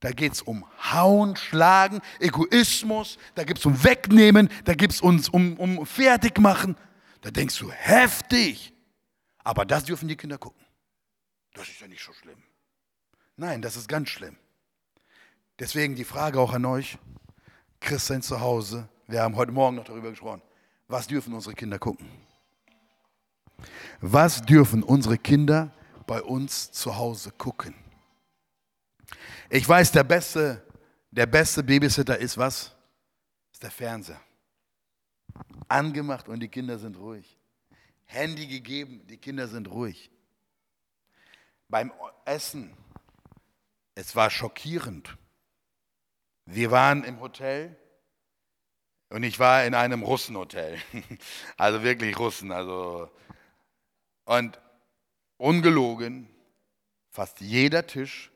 Da geht es um Hauen, Schlagen, Egoismus, da gibt es um Wegnehmen, da gibt es uns um, um Fertigmachen. Da denkst du, heftig. Aber das dürfen die Kinder gucken. Das ist ja nicht so schlimm. Nein, das ist ganz schlimm. Deswegen die Frage auch an euch, Christen zu Hause, wir haben heute Morgen noch darüber gesprochen, was dürfen unsere Kinder gucken? Was dürfen unsere Kinder bei uns zu Hause gucken? Ich weiß, der beste, der beste Babysitter ist was? Ist der Fernseher. Angemacht und die Kinder sind ruhig. Handy gegeben, die Kinder sind ruhig. Beim Essen es war schockierend. Wir waren im Hotel und ich war in einem Russenhotel. Also wirklich Russen. Also und ungelogen, fast jeder Tisch,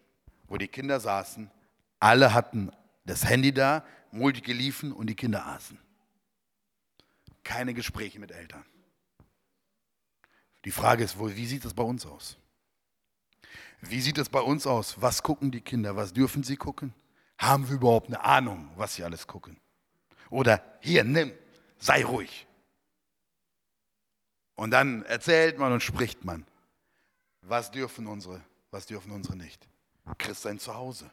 wo die Kinder saßen, alle hatten das Handy da, Multike liefen und die Kinder aßen. Keine Gespräche mit Eltern. Die Frage ist wohl, wie sieht es bei uns aus? Wie sieht es bei uns aus? Was gucken die Kinder? Was dürfen sie gucken? Haben wir überhaupt eine Ahnung, was sie alles gucken? Oder hier, nimm, sei ruhig. Und dann erzählt man und spricht man. Was dürfen unsere, was dürfen unsere nicht? Christ sein zu Hause.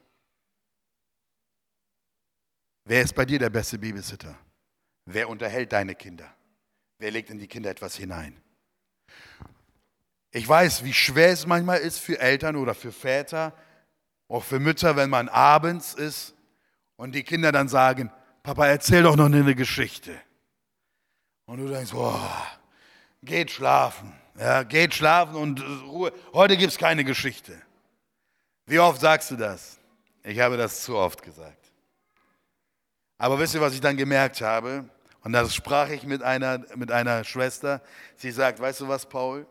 Wer ist bei dir der beste Babysitter? Wer unterhält deine Kinder? Wer legt in die Kinder etwas hinein? Ich weiß, wie schwer es manchmal ist für Eltern oder für Väter, auch für Mütter, wenn man abends ist und die Kinder dann sagen, Papa, erzähl doch noch eine Geschichte. Und du denkst, boah, geht schlafen. Ja, geht schlafen und Ruhe. Heute gibt es keine Geschichte. Wie oft sagst du das? Ich habe das zu oft gesagt. Aber wisst ihr, was ich dann gemerkt habe? Und da sprach ich mit einer, mit einer Schwester. Sie sagt, weißt du was, Paul?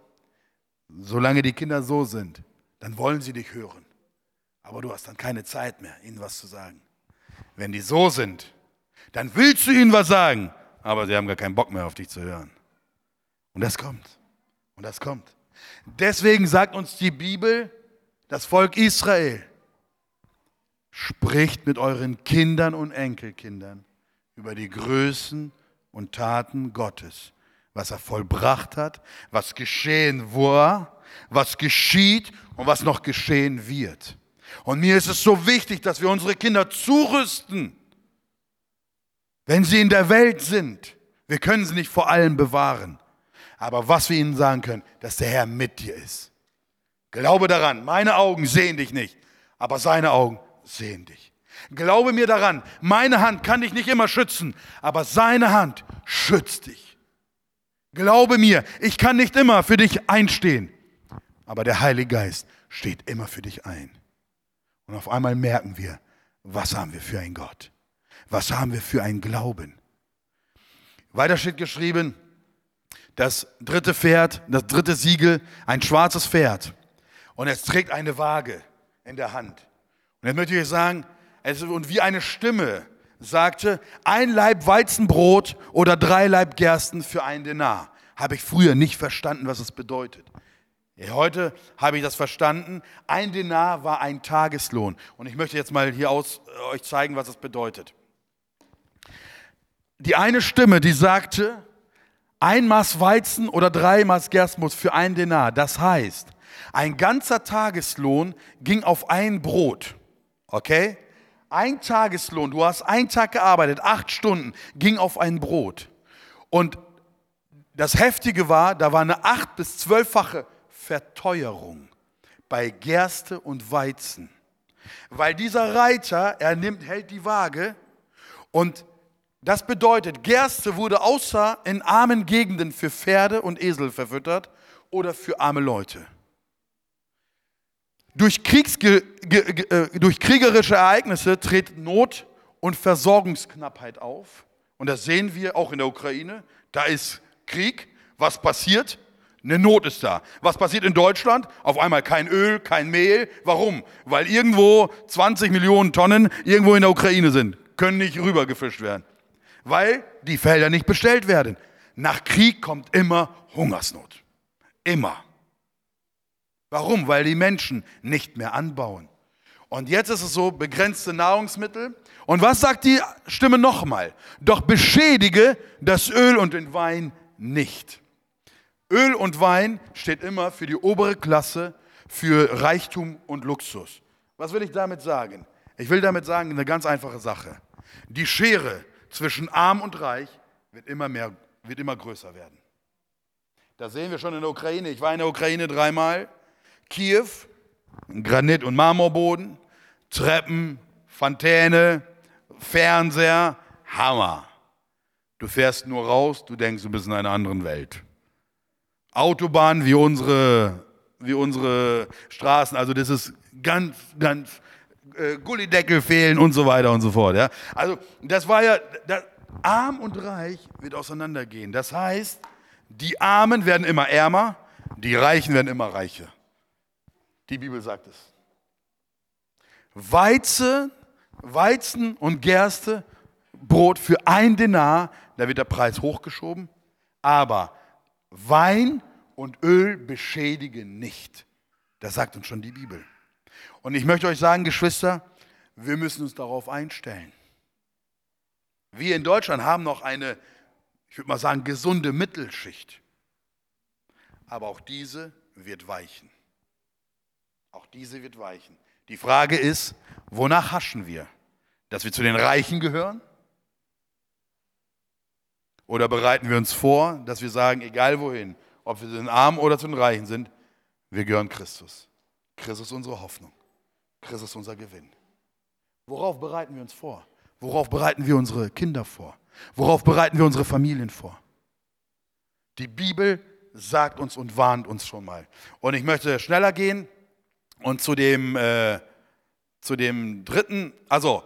Solange die Kinder so sind, dann wollen sie dich hören. Aber du hast dann keine Zeit mehr, ihnen was zu sagen. Wenn die so sind, dann willst du ihnen was sagen, aber sie haben gar keinen Bock mehr auf dich zu hören. Und das kommt. Und das kommt. Deswegen sagt uns die Bibel, das Volk Israel, spricht mit euren Kindern und Enkelkindern über die Größen und Taten Gottes, was er vollbracht hat, was geschehen war, was geschieht und was noch geschehen wird. Und mir ist es so wichtig, dass wir unsere Kinder zurüsten, wenn sie in der Welt sind. Wir können sie nicht vor allem bewahren. Aber was wir ihnen sagen können, dass der Herr mit dir ist. Glaube daran, meine Augen sehen dich nicht, aber seine Augen sehen dich. Glaube mir daran, meine Hand kann dich nicht immer schützen, aber seine Hand schützt dich. Glaube mir, ich kann nicht immer für dich einstehen, aber der Heilige Geist steht immer für dich ein. Und auf einmal merken wir, was haben wir für ein Gott? Was haben wir für einen Glauben? Weiter steht geschrieben, das dritte Pferd, das dritte Siegel, ein schwarzes Pferd. Und es trägt eine Waage in der Hand. Und jetzt möchte ich euch sagen, es, und wie eine Stimme sagte, ein Leib Weizenbrot oder drei Leib Gersten für einen Denar. Habe ich früher nicht verstanden, was es bedeutet. Heute habe ich das verstanden. Ein Denar war ein Tageslohn. Und ich möchte jetzt mal hier aus, äh, euch zeigen, was es bedeutet. Die eine Stimme, die sagte, ein Maß Weizen oder drei Maß Gerstmus für ein Denar. Das heißt, ein ganzer Tageslohn ging auf ein Brot. Okay? Ein Tageslohn, du hast einen Tag gearbeitet, acht Stunden, ging auf ein Brot. Und das Heftige war, da war eine acht- bis zwölffache Verteuerung bei Gerste und Weizen. Weil dieser Reiter, er nimmt, hält die Waage und das bedeutet, Gerste wurde außer in armen Gegenden für Pferde und Esel verfüttert oder für arme Leute. Durch, Kriegsge äh, durch kriegerische Ereignisse tritt Not und Versorgungsknappheit auf. Und das sehen wir auch in der Ukraine. Da ist Krieg. Was passiert? Eine Not ist da. Was passiert in Deutschland? Auf einmal kein Öl, kein Mehl. Warum? Weil irgendwo 20 Millionen Tonnen irgendwo in der Ukraine sind. Können nicht rübergefischt werden weil die Felder nicht bestellt werden. Nach Krieg kommt immer Hungersnot. Immer. Warum? Weil die Menschen nicht mehr anbauen. Und jetzt ist es so, begrenzte Nahrungsmittel. Und was sagt die Stimme nochmal? Doch beschädige das Öl und den Wein nicht. Öl und Wein steht immer für die obere Klasse, für Reichtum und Luxus. Was will ich damit sagen? Ich will damit sagen, eine ganz einfache Sache. Die Schere zwischen arm und reich wird immer, mehr, wird immer größer werden. Das sehen wir schon in der Ukraine. Ich war in der Ukraine dreimal. Kiew, Granit- und Marmorboden, Treppen, Fontäne, Fernseher, Hammer. Du fährst nur raus, du denkst, du bist in einer anderen Welt. Autobahnen wie unsere, wie unsere Straßen, also das ist ganz, ganz äh, Gullideckel fehlen und so weiter und so fort. Ja? Also das war ja, das, arm und reich wird auseinandergehen. Das heißt, die Armen werden immer ärmer, die Reichen werden immer reicher. Die Bibel sagt es. Weizen, Weizen und Gerste Brot für ein Denar, da wird der Preis hochgeschoben, aber Wein und Öl beschädigen nicht. Das sagt uns schon die Bibel. Und ich möchte euch sagen, Geschwister, wir müssen uns darauf einstellen. Wir in Deutschland haben noch eine, ich würde mal sagen, gesunde Mittelschicht. Aber auch diese wird weichen. Auch diese wird weichen. Die Frage ist, wonach haschen wir? Dass wir zu den Reichen gehören? Oder bereiten wir uns vor, dass wir sagen, egal wohin, ob wir zu den Armen oder zu den Reichen sind, wir gehören Christus. Christus ist unsere Hoffnung. Christus ist unser Gewinn. Worauf bereiten wir uns vor? Worauf bereiten wir unsere Kinder vor? Worauf bereiten wir unsere Familien vor? Die Bibel sagt uns und warnt uns schon mal. Und ich möchte schneller gehen und zu dem, äh, zu dem dritten, also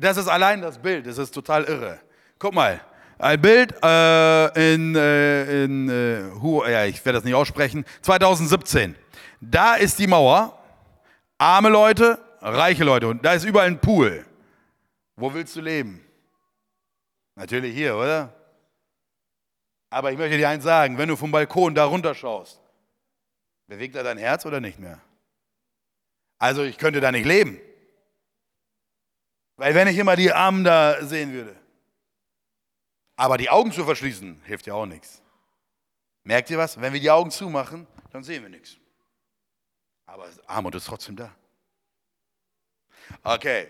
das ist allein das Bild, das ist total irre. Guck mal, ein Bild äh, in, äh, in äh, ja, ich werde das nicht aussprechen, 2017. Da ist die Mauer, arme Leute, reiche Leute und da ist überall ein Pool. Wo willst du leben? Natürlich hier, oder? Aber ich möchte dir eins sagen, wenn du vom Balkon da runter schaust, bewegt er dein Herz oder nicht mehr? Also ich könnte da nicht leben. Weil wenn ich immer die Armen da sehen würde. Aber die Augen zu verschließen, hilft ja auch nichts. Merkt ihr was? Wenn wir die Augen zumachen, dann sehen wir nichts. Aber Armut ist trotzdem da. Okay.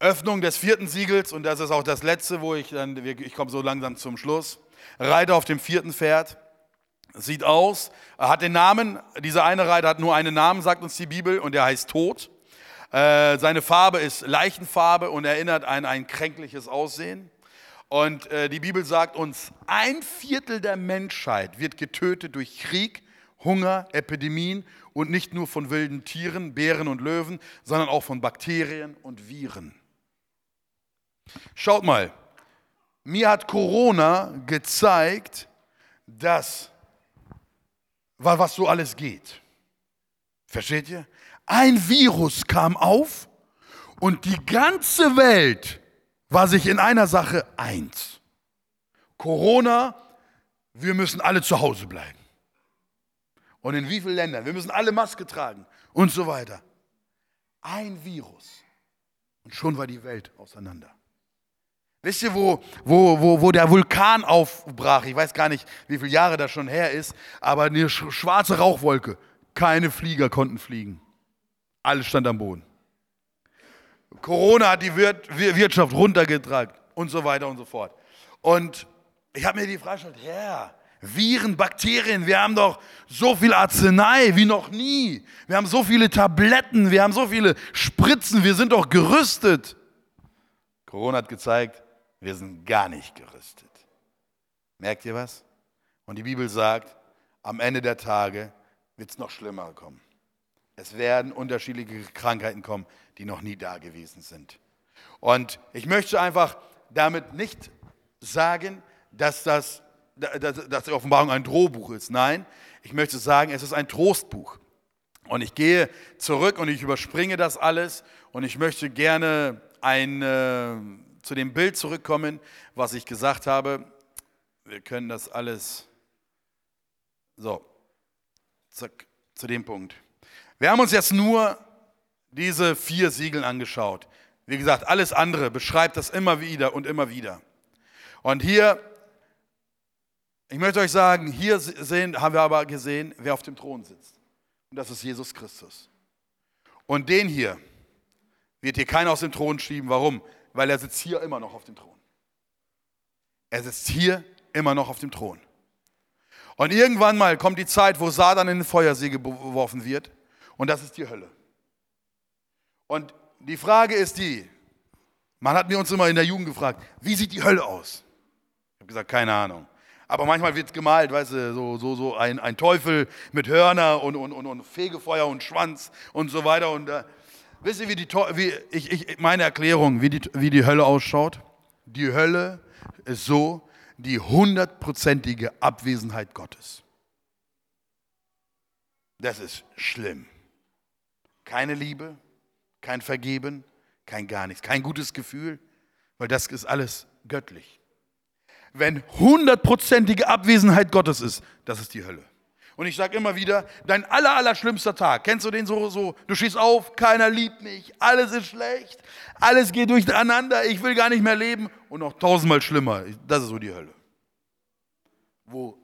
Öffnung des vierten Siegels, und das ist auch das letzte, wo ich dann, ich komme so langsam zum Schluss. Reiter auf dem vierten Pferd. Sieht aus, hat den Namen, dieser eine Reiter hat nur einen Namen, sagt uns die Bibel, und der heißt Tod. Äh, seine Farbe ist Leichenfarbe und erinnert an ein kränkliches Aussehen. Und äh, die Bibel sagt uns, ein Viertel der Menschheit wird getötet durch Krieg, Hunger, Epidemien und nicht nur von wilden Tieren, Bären und Löwen, sondern auch von Bakterien und Viren. Schaut mal, mir hat Corona gezeigt, dass, was so alles geht. Versteht ihr? Ein Virus kam auf und die ganze Welt war sich in einer Sache eins. Corona, wir müssen alle zu Hause bleiben. Und in wie vielen Ländern? Wir müssen alle Maske tragen und so weiter. Ein Virus. Und schon war die Welt auseinander. Wisst ihr, wo, wo, wo, wo der Vulkan aufbrach? Ich weiß gar nicht, wie viele Jahre das schon her ist, aber eine schwarze Rauchwolke. Keine Flieger konnten fliegen. Alles stand am Boden. Corona hat die Wirtschaft runtergetragen und so weiter und so fort. Und ich habe mir die Frage gestellt, Herr, Viren, Bakterien, wir haben doch so viel Arznei wie noch nie. Wir haben so viele Tabletten, wir haben so viele Spritzen, wir sind doch gerüstet. Corona hat gezeigt, wir sind gar nicht gerüstet. Merkt ihr was? Und die Bibel sagt, am Ende der Tage wird es noch schlimmer kommen. Es werden unterschiedliche Krankheiten kommen, die noch nie da gewesen sind. Und ich möchte einfach damit nicht sagen, dass, das, dass, die Offenbarung ein Drohbuch ist. Nein, ich möchte sagen, es ist ein Trostbuch. Und ich gehe zurück und ich überspringe das alles und ich möchte gerne ein, zu dem Bild zurückkommen, was ich gesagt habe. Wir können das alles so, zack, zu dem Punkt. Wir haben uns jetzt nur diese vier Siegel angeschaut. Wie gesagt, alles andere beschreibt das immer wieder und immer wieder. Und hier, ich möchte euch sagen, hier sehen, haben wir aber gesehen, wer auf dem Thron sitzt. Und das ist Jesus Christus. Und den hier wird hier keiner aus dem Thron schieben. Warum? Weil er sitzt hier immer noch auf dem Thron. Er sitzt hier immer noch auf dem Thron. Und irgendwann mal kommt die Zeit, wo Satan in den Feuersee geworfen wird. Und das ist die Hölle. Und die Frage ist die, man hat mir uns immer in der Jugend gefragt, wie sieht die Hölle aus? Ich habe gesagt, keine Ahnung. Aber manchmal wird gemalt, weißt du, so, so, so ein, ein Teufel mit Hörner und, und, und, und Fegefeuer und Schwanz und so weiter. Und äh, wisst ihr, wie die, wie, ich, ich, meine Erklärung, wie die, wie die Hölle ausschaut? Die Hölle ist so die hundertprozentige Abwesenheit Gottes. Das ist schlimm. Keine Liebe, kein Vergeben, kein gar nichts, kein gutes Gefühl. weil das ist alles göttlich. Wenn hundertprozentige Abwesenheit Gottes ist, das ist die Hölle. Und ich sage immer wieder, dein aller, aller schlimmster Tag, kennst du den so, so, du stehst auf, keiner liebt mich, alles ist schlecht, alles geht durcheinander, ich will gar nicht mehr leben und noch tausendmal schlimmer, das ist so die Hölle. Wo,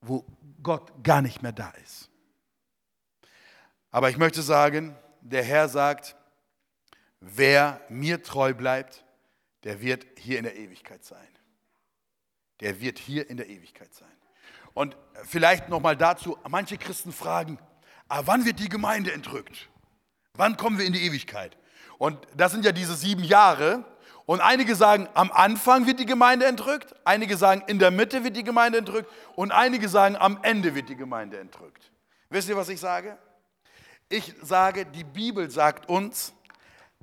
wo Gott gar nicht mehr da ist. Aber ich möchte sagen, der Herr sagt, wer mir treu bleibt, der wird hier in der Ewigkeit sein. Der wird hier in der Ewigkeit sein. Und vielleicht nochmal dazu, manche Christen fragen, aber ah, wann wird die Gemeinde entrückt? Wann kommen wir in die Ewigkeit? Und das sind ja diese sieben Jahre. Und einige sagen, am Anfang wird die Gemeinde entrückt, einige sagen, in der Mitte wird die Gemeinde entrückt und einige sagen, am Ende wird die Gemeinde entrückt. Wisst ihr, was ich sage? Ich sage, die Bibel sagt uns,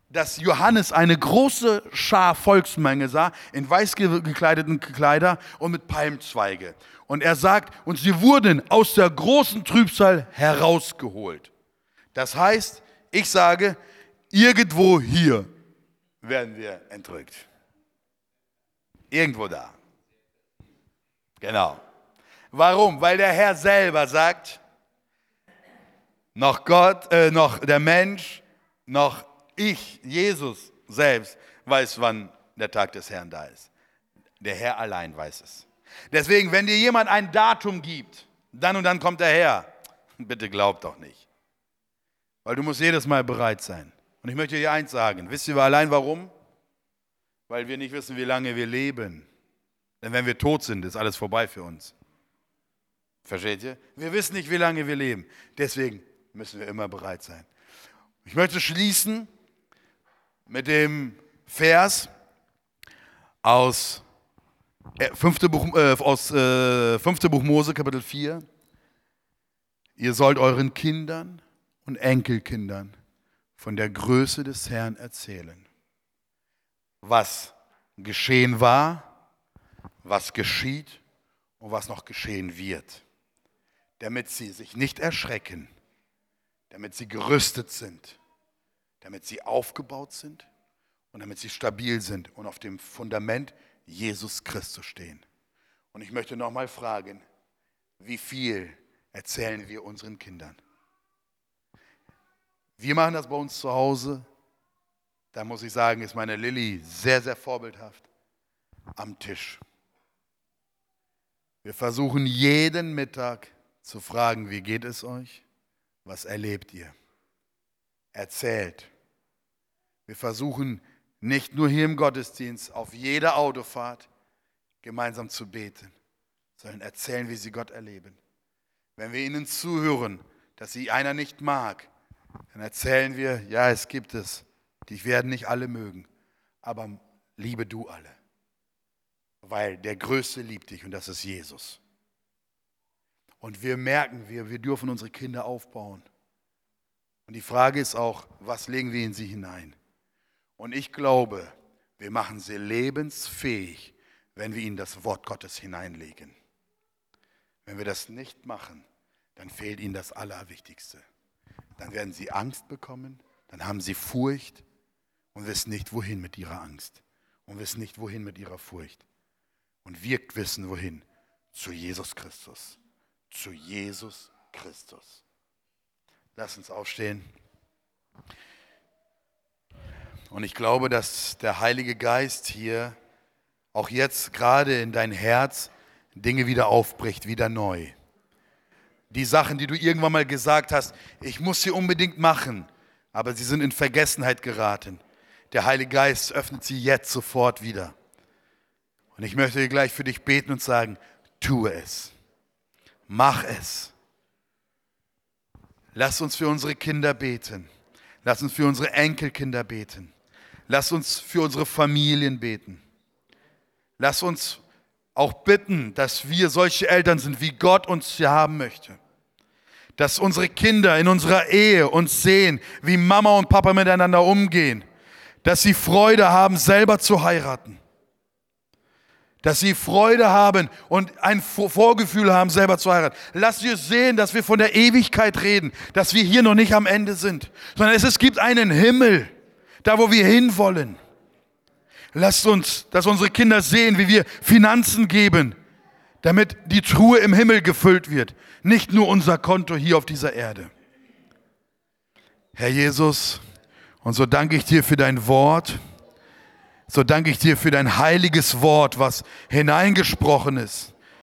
dass Johannes eine große Schar Volksmenge sah, in weiß gekleideten Kleider und mit Palmzweige. Und er sagt, und sie wurden aus der großen Trübsal herausgeholt. Das heißt, ich sage, irgendwo hier werden wir entrückt. Irgendwo da. Genau. Warum? Weil der Herr selber sagt, noch Gott, äh, noch der Mensch, noch ich, Jesus selbst, weiß, wann der Tag des Herrn da ist. Der Herr allein weiß es. Deswegen, wenn dir jemand ein Datum gibt, dann und dann kommt der Herr, bitte glaub doch nicht. Weil du musst jedes Mal bereit sein. Und ich möchte dir eins sagen. Wisst ihr allein warum? Weil wir nicht wissen, wie lange wir leben. Denn wenn wir tot sind, ist alles vorbei für uns. Versteht ihr? Wir wissen nicht, wie lange wir leben. Deswegen müssen wir immer bereit sein. Ich möchte schließen mit dem Vers aus äh, Buch, äh, aus äh, 5. Buch Mose, Kapitel 4. Ihr sollt euren Kindern und Enkelkindern von der Größe des Herrn erzählen. Was geschehen war, was geschieht und was noch geschehen wird, damit sie sich nicht erschrecken, damit sie gerüstet sind, damit sie aufgebaut sind und damit sie stabil sind und auf dem Fundament Jesus Christus stehen. Und ich möchte nochmal fragen, wie viel erzählen wir unseren Kindern? Wir machen das bei uns zu Hause. Da muss ich sagen, ist meine Lilly sehr, sehr vorbildhaft am Tisch. Wir versuchen jeden Mittag zu fragen, wie geht es euch? Was erlebt ihr? Erzählt. Wir versuchen nicht nur hier im Gottesdienst, auf jeder Autofahrt gemeinsam zu beten, sondern erzählen, wie sie Gott erleben. Wenn wir ihnen zuhören, dass sie einer nicht mag, dann erzählen wir, ja, es gibt es, die werden nicht alle mögen, aber liebe du alle, weil der Größte liebt dich und das ist Jesus. Und wir merken, wir, wir dürfen unsere Kinder aufbauen. Und die Frage ist auch, was legen wir in sie hinein? Und ich glaube, wir machen sie lebensfähig, wenn wir ihnen das Wort Gottes hineinlegen. Wenn wir das nicht machen, dann fehlt ihnen das Allerwichtigste. Dann werden sie Angst bekommen, dann haben sie Furcht und wissen nicht, wohin mit ihrer Angst und wissen nicht, wohin mit ihrer Furcht. Und wir wissen, wohin. Zu Jesus Christus. Zu Jesus Christus. Lass uns aufstehen. Und ich glaube, dass der Heilige Geist hier auch jetzt gerade in dein Herz Dinge wieder aufbricht, wieder neu. Die Sachen, die du irgendwann mal gesagt hast, ich muss sie unbedingt machen, aber sie sind in Vergessenheit geraten. Der Heilige Geist öffnet sie jetzt sofort wieder. Und ich möchte gleich für dich beten und sagen, tue es. Mach es. Lass uns für unsere Kinder beten. Lass uns für unsere Enkelkinder beten. Lass uns für unsere Familien beten. Lass uns auch bitten, dass wir solche Eltern sind, wie Gott uns hier haben möchte. Dass unsere Kinder in unserer Ehe uns sehen, wie Mama und Papa miteinander umgehen. Dass sie Freude haben, selber zu heiraten. Dass sie Freude haben und ein Vorgefühl haben, selber zu heiraten. Lass uns sehen, dass wir von der Ewigkeit reden, dass wir hier noch nicht am Ende sind, sondern es, es gibt einen Himmel da wo wir hinwollen. Lasst uns, dass unsere Kinder sehen, wie wir Finanzen geben, damit die Truhe im Himmel gefüllt wird, nicht nur unser Konto hier auf dieser Erde. Herr Jesus, und so danke ich dir für dein Wort, so danke ich dir für dein heiliges Wort, was hineingesprochen ist